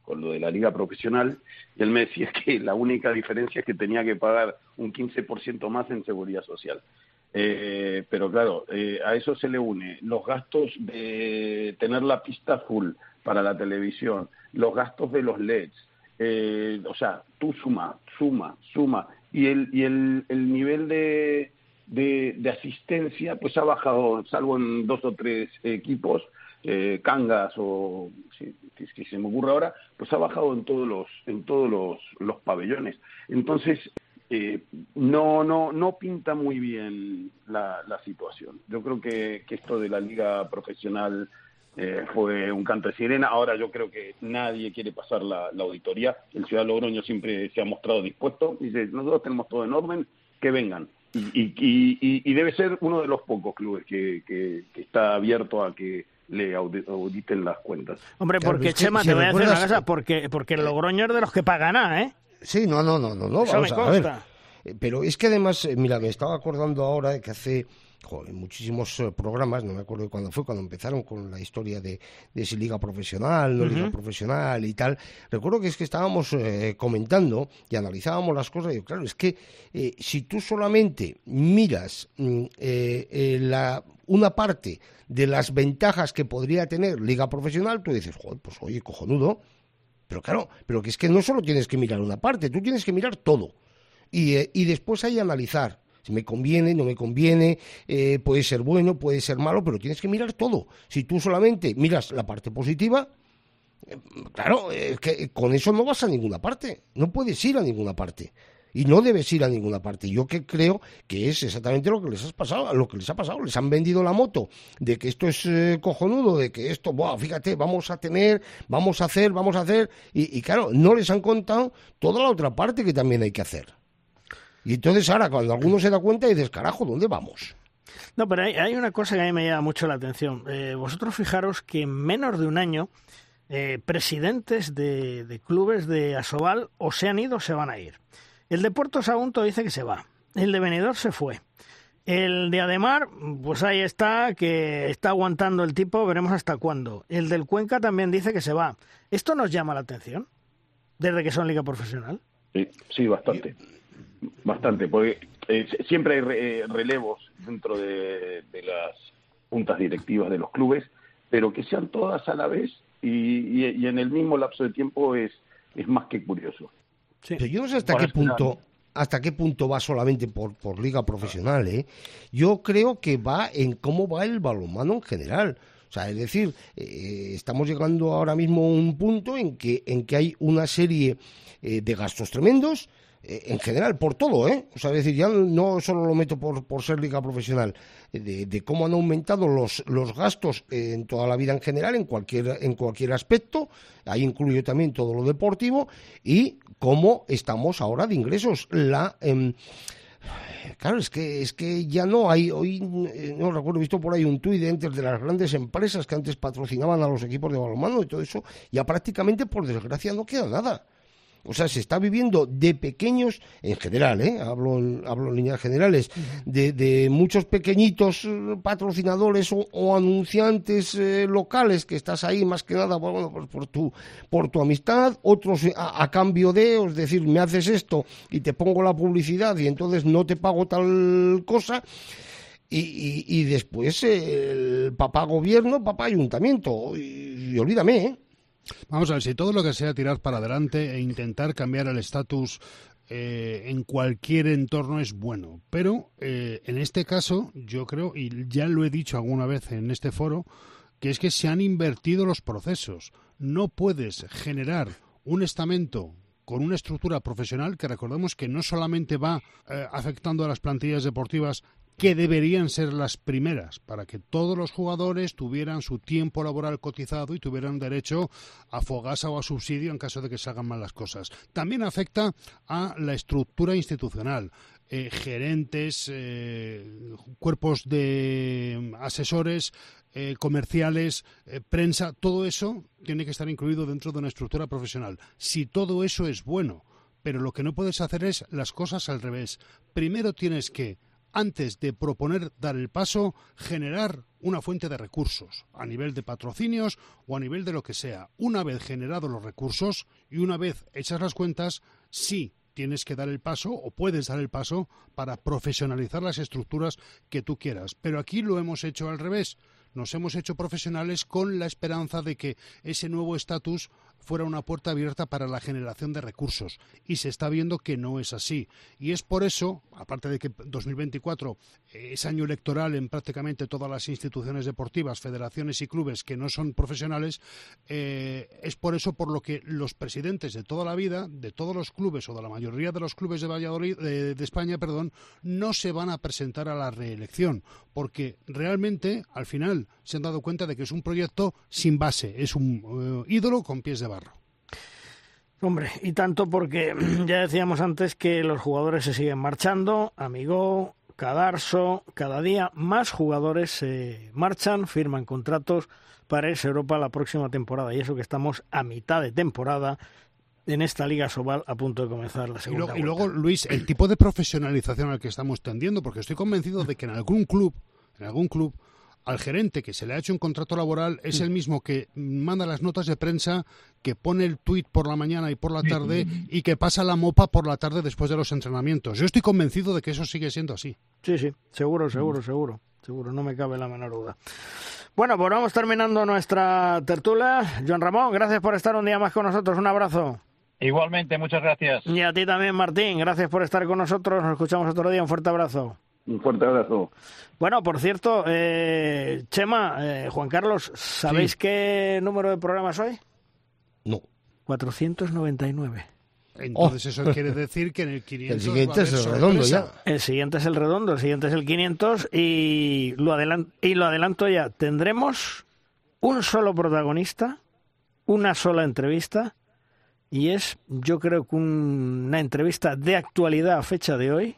con lo de la liga profesional y él me decía que la única diferencia es que tenía que pagar un 15% más en seguridad social. Eh, pero claro, eh, a eso se le une los gastos de tener la pista full para la televisión, los gastos de los LEDs, eh, o sea, tú suma, suma, suma, y el, y el, el nivel de, de, de, asistencia pues ha bajado, salvo en dos o tres equipos, eh, Cangas o si, se me ocurre ahora, pues ha bajado en todos los, en todos los, los pabellones. Entonces, eh, no, no, no pinta muy bien la, la situación. Yo creo que, que, esto de la liga profesional eh, fue un canto de sirena. Ahora yo creo que nadie quiere pasar la, la, auditoría. El Ciudad Logroño siempre se ha mostrado dispuesto. Dice, nosotros tenemos todo en orden, que vengan. Y, y, y, y debe ser uno de los pocos clubes que, que, que está abierto a que le auditen las cuentas. Hombre, porque claro, Chema, te voy a decir una cosa, porque, porque el Logroño es de los que pagan nada, ¿eh? Sí, no, no, no, no, no Eso vamos me a ver. Pero es que además, mira, me estaba acordando ahora de que hace en muchísimos eh, programas, no me acuerdo cuándo fue, cuando empezaron con la historia de, de si liga profesional, no liga profesional y tal, recuerdo que es que estábamos eh, comentando y analizábamos las cosas y claro, es que eh, si tú solamente miras mm, la, una parte de las ventajas que podría tener liga profesional, tú dices, joder, pues oye, cojonudo, pero claro, pero que es que no solo tienes que mirar una parte, tú tienes que mirar todo. Y, y después hay analizar si me conviene, no me conviene, eh, puede ser bueno, puede ser malo, pero tienes que mirar todo. Si tú solamente miras la parte positiva, eh, claro, es que con eso no vas a ninguna parte, no puedes ir a ninguna parte. Y no debes ir a ninguna parte. Yo que creo que es exactamente lo que les ha pasado, lo que les ha pasado. Les han vendido la moto de que esto es eh, cojonudo, de que esto, buah, fíjate, vamos a tener, vamos a hacer, vamos a hacer. y claro, no les han contado toda la otra parte que también hay que hacer. Y entonces ahora cuando alguno se da cuenta dices, carajo, ¿dónde vamos? No, pero hay, una cosa que a mí me llama mucho la atención. Eh, vosotros fijaros que en menos de un año eh, presidentes de, clubes de Asobal o se han ido o se van a ir. El de Puerto Sagunto dice que se va. El de Benidorm se fue. El de Ademar, pues ahí está, que está aguantando el tipo, veremos hasta cuándo. El del Cuenca también dice que se va. ¿Esto nos llama la atención? Desde que son liga profesional. Sí, sí, bastante. Bastante, porque eh, siempre hay eh, relevos dentro de, las juntas directivas de los clubes, pero que sean todas a la vez y, en el mismo lapso de tiempo es, es más que curioso. yo no sé hasta qué punto hasta qué punto va solamente por, por liga profesional, ¿eh? Yo creo que va en cómo va el balonmano en general. O sea, es decir, eh, estamos llegando ahora mismo a un punto en que, en que hay una serie de gastos tremendos, eh, en general, por todo, ¿eh? O sea, es decir, ya no solo lo meto por, por ser liga profesional, eh, de, cómo han aumentado los, los gastos en toda la vida en general, en cualquier, en cualquier aspecto, ahí incluyo también todo lo deportivo, y cómo estamos ahora de ingresos. La. Em, claro, es que, es que ya no hay, hoy eh, no recuerdo, he visto por ahí un tuit de entre de las grandes empresas que antes patrocinaban a los equipos de balonmano y todo eso, ya prácticamente por desgracia no queda nada. O sea, se está viviendo de pequeños, en general, ¿eh? hablo, hablo en líneas generales, de, muchos pequeñitos eh, patrocinadores o, anunciantes eh, locales que estás ahí más que nada bueno, pues por, tu, por tu amistad, otros a, cambio de, es decir, me haces esto y te pongo la publicidad y entonces no te pago tal cosa. Y, y, después el papá gobierno, papá ayuntamiento. Y, y olvídame, ¿eh? Vamos a ver, si todo lo que sea tirar para adelante e intentar cambiar el estatus eh, en cualquier entorno es bueno. Pero eh, en este caso, yo creo, y ya lo he dicho alguna vez en este foro, que es que se han invertido los procesos. No puedes generar un estamento con una estructura profesional que recordemos que no solamente va eh, afectando a las plantillas deportivas que deberían ser las primeras para que todos los jugadores tuvieran su tiempo laboral cotizado y tuvieran derecho a fogasa o a subsidio en caso de que se hagan mal las cosas. También afecta a la estructura institucional. Eh, gerentes, eh, cuerpos de asesores, eh, comerciales, prensa, todo eso tiene que estar incluido dentro de una estructura profesional. Si todo eso es bueno, pero lo que no puedes hacer es las cosas al revés. Primero tienes que antes de proponer dar el paso, generar una fuente de recursos, a nivel de patrocinios o a nivel de lo que sea. Una vez generados los recursos y una vez hechas las cuentas, sí tienes que dar el paso o puedes dar el paso para profesionalizar las estructuras que tú quieras. Pero aquí lo hemos hecho al revés. Nos hemos hecho profesionales con la esperanza de que ese nuevo estatus fuera una puerta abierta para la generación de recursos. Y se está viendo que no es así. Y es por eso, aparte de que 2024 es año electoral en prácticamente todas las instituciones deportivas, federaciones y clubes que no son profesionales, eh, es por eso por lo que los presidentes de toda la vida, de todos los clubes o de la mayoría de los clubes de Valladolid, de, España, perdón, no se van a presentar a la reelección, porque realmente al final se han dado cuenta de que es un proyecto sin base, es un eh, ídolo con pies de barro. Hombre, y tanto porque ya decíamos antes que los jugadores se siguen marchando, Amigo, Cadarso, cada día más jugadores se marchan, firman contratos para irse a Europa la próxima temporada. Y eso que estamos a mitad de temporada en esta Liga Sobal a punto de comenzar la segunda. Y luego, Luis, el tipo de profesionalización al que estamos tendiendo, porque estoy convencido de que en algún club en algún club, al gerente que se le ha hecho un contrato laboral es el mismo que manda las notas de prensa, que pone el tuit por la mañana y por la tarde y que pasa la mopa por la tarde después de los entrenamientos. Yo estoy convencido de que eso sigue siendo así. Sí, sí, seguro, seguro, seguro, seguro, no me cabe la menor duda. Bueno, pues vamos terminando nuestra tertulia. Joan Ramón, gracias por estar un día más con nosotros. Un abrazo. Igualmente, muchas gracias. Y a ti también, Martín. Gracias por estar con nosotros. Nos escuchamos otro día. Un fuerte abrazo. Un fuerte abrazo. Bueno, por cierto, eh, Chema, eh, Juan Carlos, ¿sabéis qué número de programa soy? No. 499. Entonces eso quiere decir que en el 500 El siguiente va a es el redondo sorpresa. El siguiente es el redondo, el siguiente es el 500 y lo, adelan- y lo adelanto ya. Tendremos un solo protagonista, una sola entrevista y es, yo creo que un- una entrevista de actualidad a fecha de hoy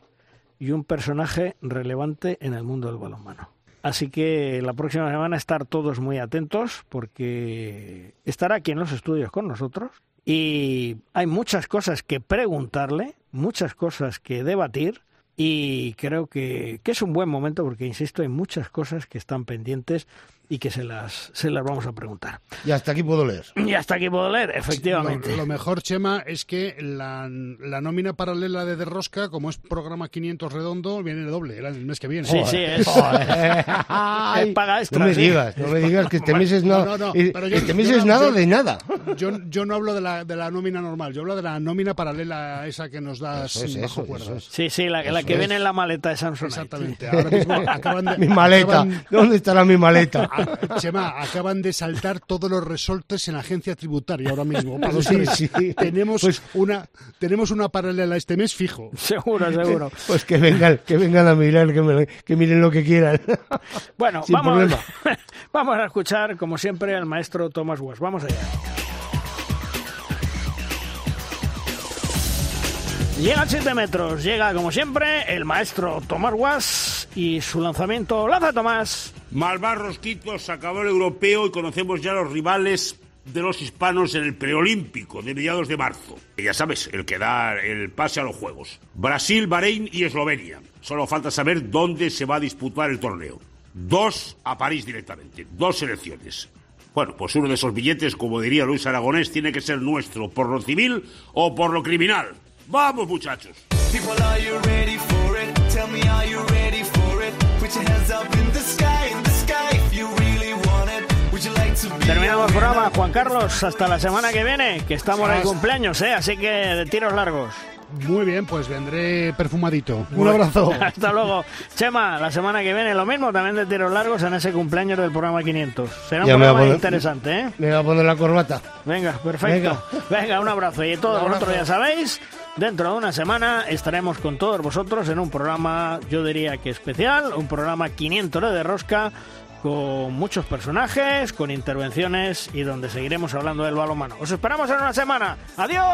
y un personaje relevante en el mundo del balonmano. Así que la próxima semana estar todos muy atentos porque estará aquí en los estudios con nosotros y hay muchas cosas que preguntarle, muchas cosas que debatir y creo que, que es un buen momento porque, insisto, hay muchas cosas que están pendientes y que se las, se las vamos a preguntar. Y hasta aquí puedo leer. Y hasta aquí puedo leer, efectivamente. Lo, lo mejor, Chema, es que la, la nómina paralela de Derrosca, como es programa 500 redondo, viene de doble, era el mes que viene. Sí, sí, es, Ay, es paga extra. no me sí. digas, no me digas que este mes es nada, No, no, no, pero yo- este mes es no- nada yo- de nada. Yo, yo no hablo de la, de la nómina normal, yo hablo de la nómina paralela esa que nos das Eso es, bajo eso, cuerda. eso es. Sí, sí, la, la que es. viene en la maleta de Samsung. Exactamente. Ahora mismo acaban de, Mi maleta, acaban- ¿dónde estará mi maleta? Ah, Chema, acaban de saltar todos los resortes en la agencia tributaria ahora mismo. Sí, sí. Tenemos, Pues- una, tenemos una paralela este mes fijo. Seguro, seguro. Pues que vengan, que vengan a mirar, que, me- que miren lo que quieran. Bueno, Sin vamos, problema. vamos a escuchar, como siempre, al maestro Thomas West. Vamos allá. Llega a 7 metros, llega como siempre el maestro Tomás Guas y su lanzamiento. ¡Lanza Tomás! Malvar Rosquitos acabó el europeo y conocemos ya los rivales de los hispanos en el preolímpico de mediados de marzo. Ya sabes, el que da el pase a los Juegos. Brasil, Bahrein y Eslovenia. Solo falta saber dónde se va a disputar el torneo. Dos a París directamente, dos selecciones. Bueno, pues uno de esos billetes, como diría Luis Aragonés, tiene que ser nuestro, por lo civil o por lo criminal. ¡Vamos, muchachos! People, are you ready for it? Tell me, are you ready for it? Put your hands up in the sky, in the sky, if you really want it. Would you like to be Terminamos el programa? Juan Carlos, hasta la semana que viene, que estamos Hasta- cumpleaños, ¿eh? Así que de tiros largos. Muy bien, pues vendré perfumadito. Un abrazo. Hasta luego. Chema, la semana que viene lo mismo, también de tiros largos en ese cumpleaños del programa 500. Será un Ya programa poner- interesante, ¿eh? Me voy a poner la corbata. Venga, perfecto. Venga, un abrazo. Y todos vosotros ya sabéis, dentro de una semana estaremos con todos vosotros en un programa, yo diría que especial, un programa 500 de Rosca, con muchos personajes, con intervenciones y donde seguiremos hablando del balonmano. Os esperamos en una semana. ¡Adiós!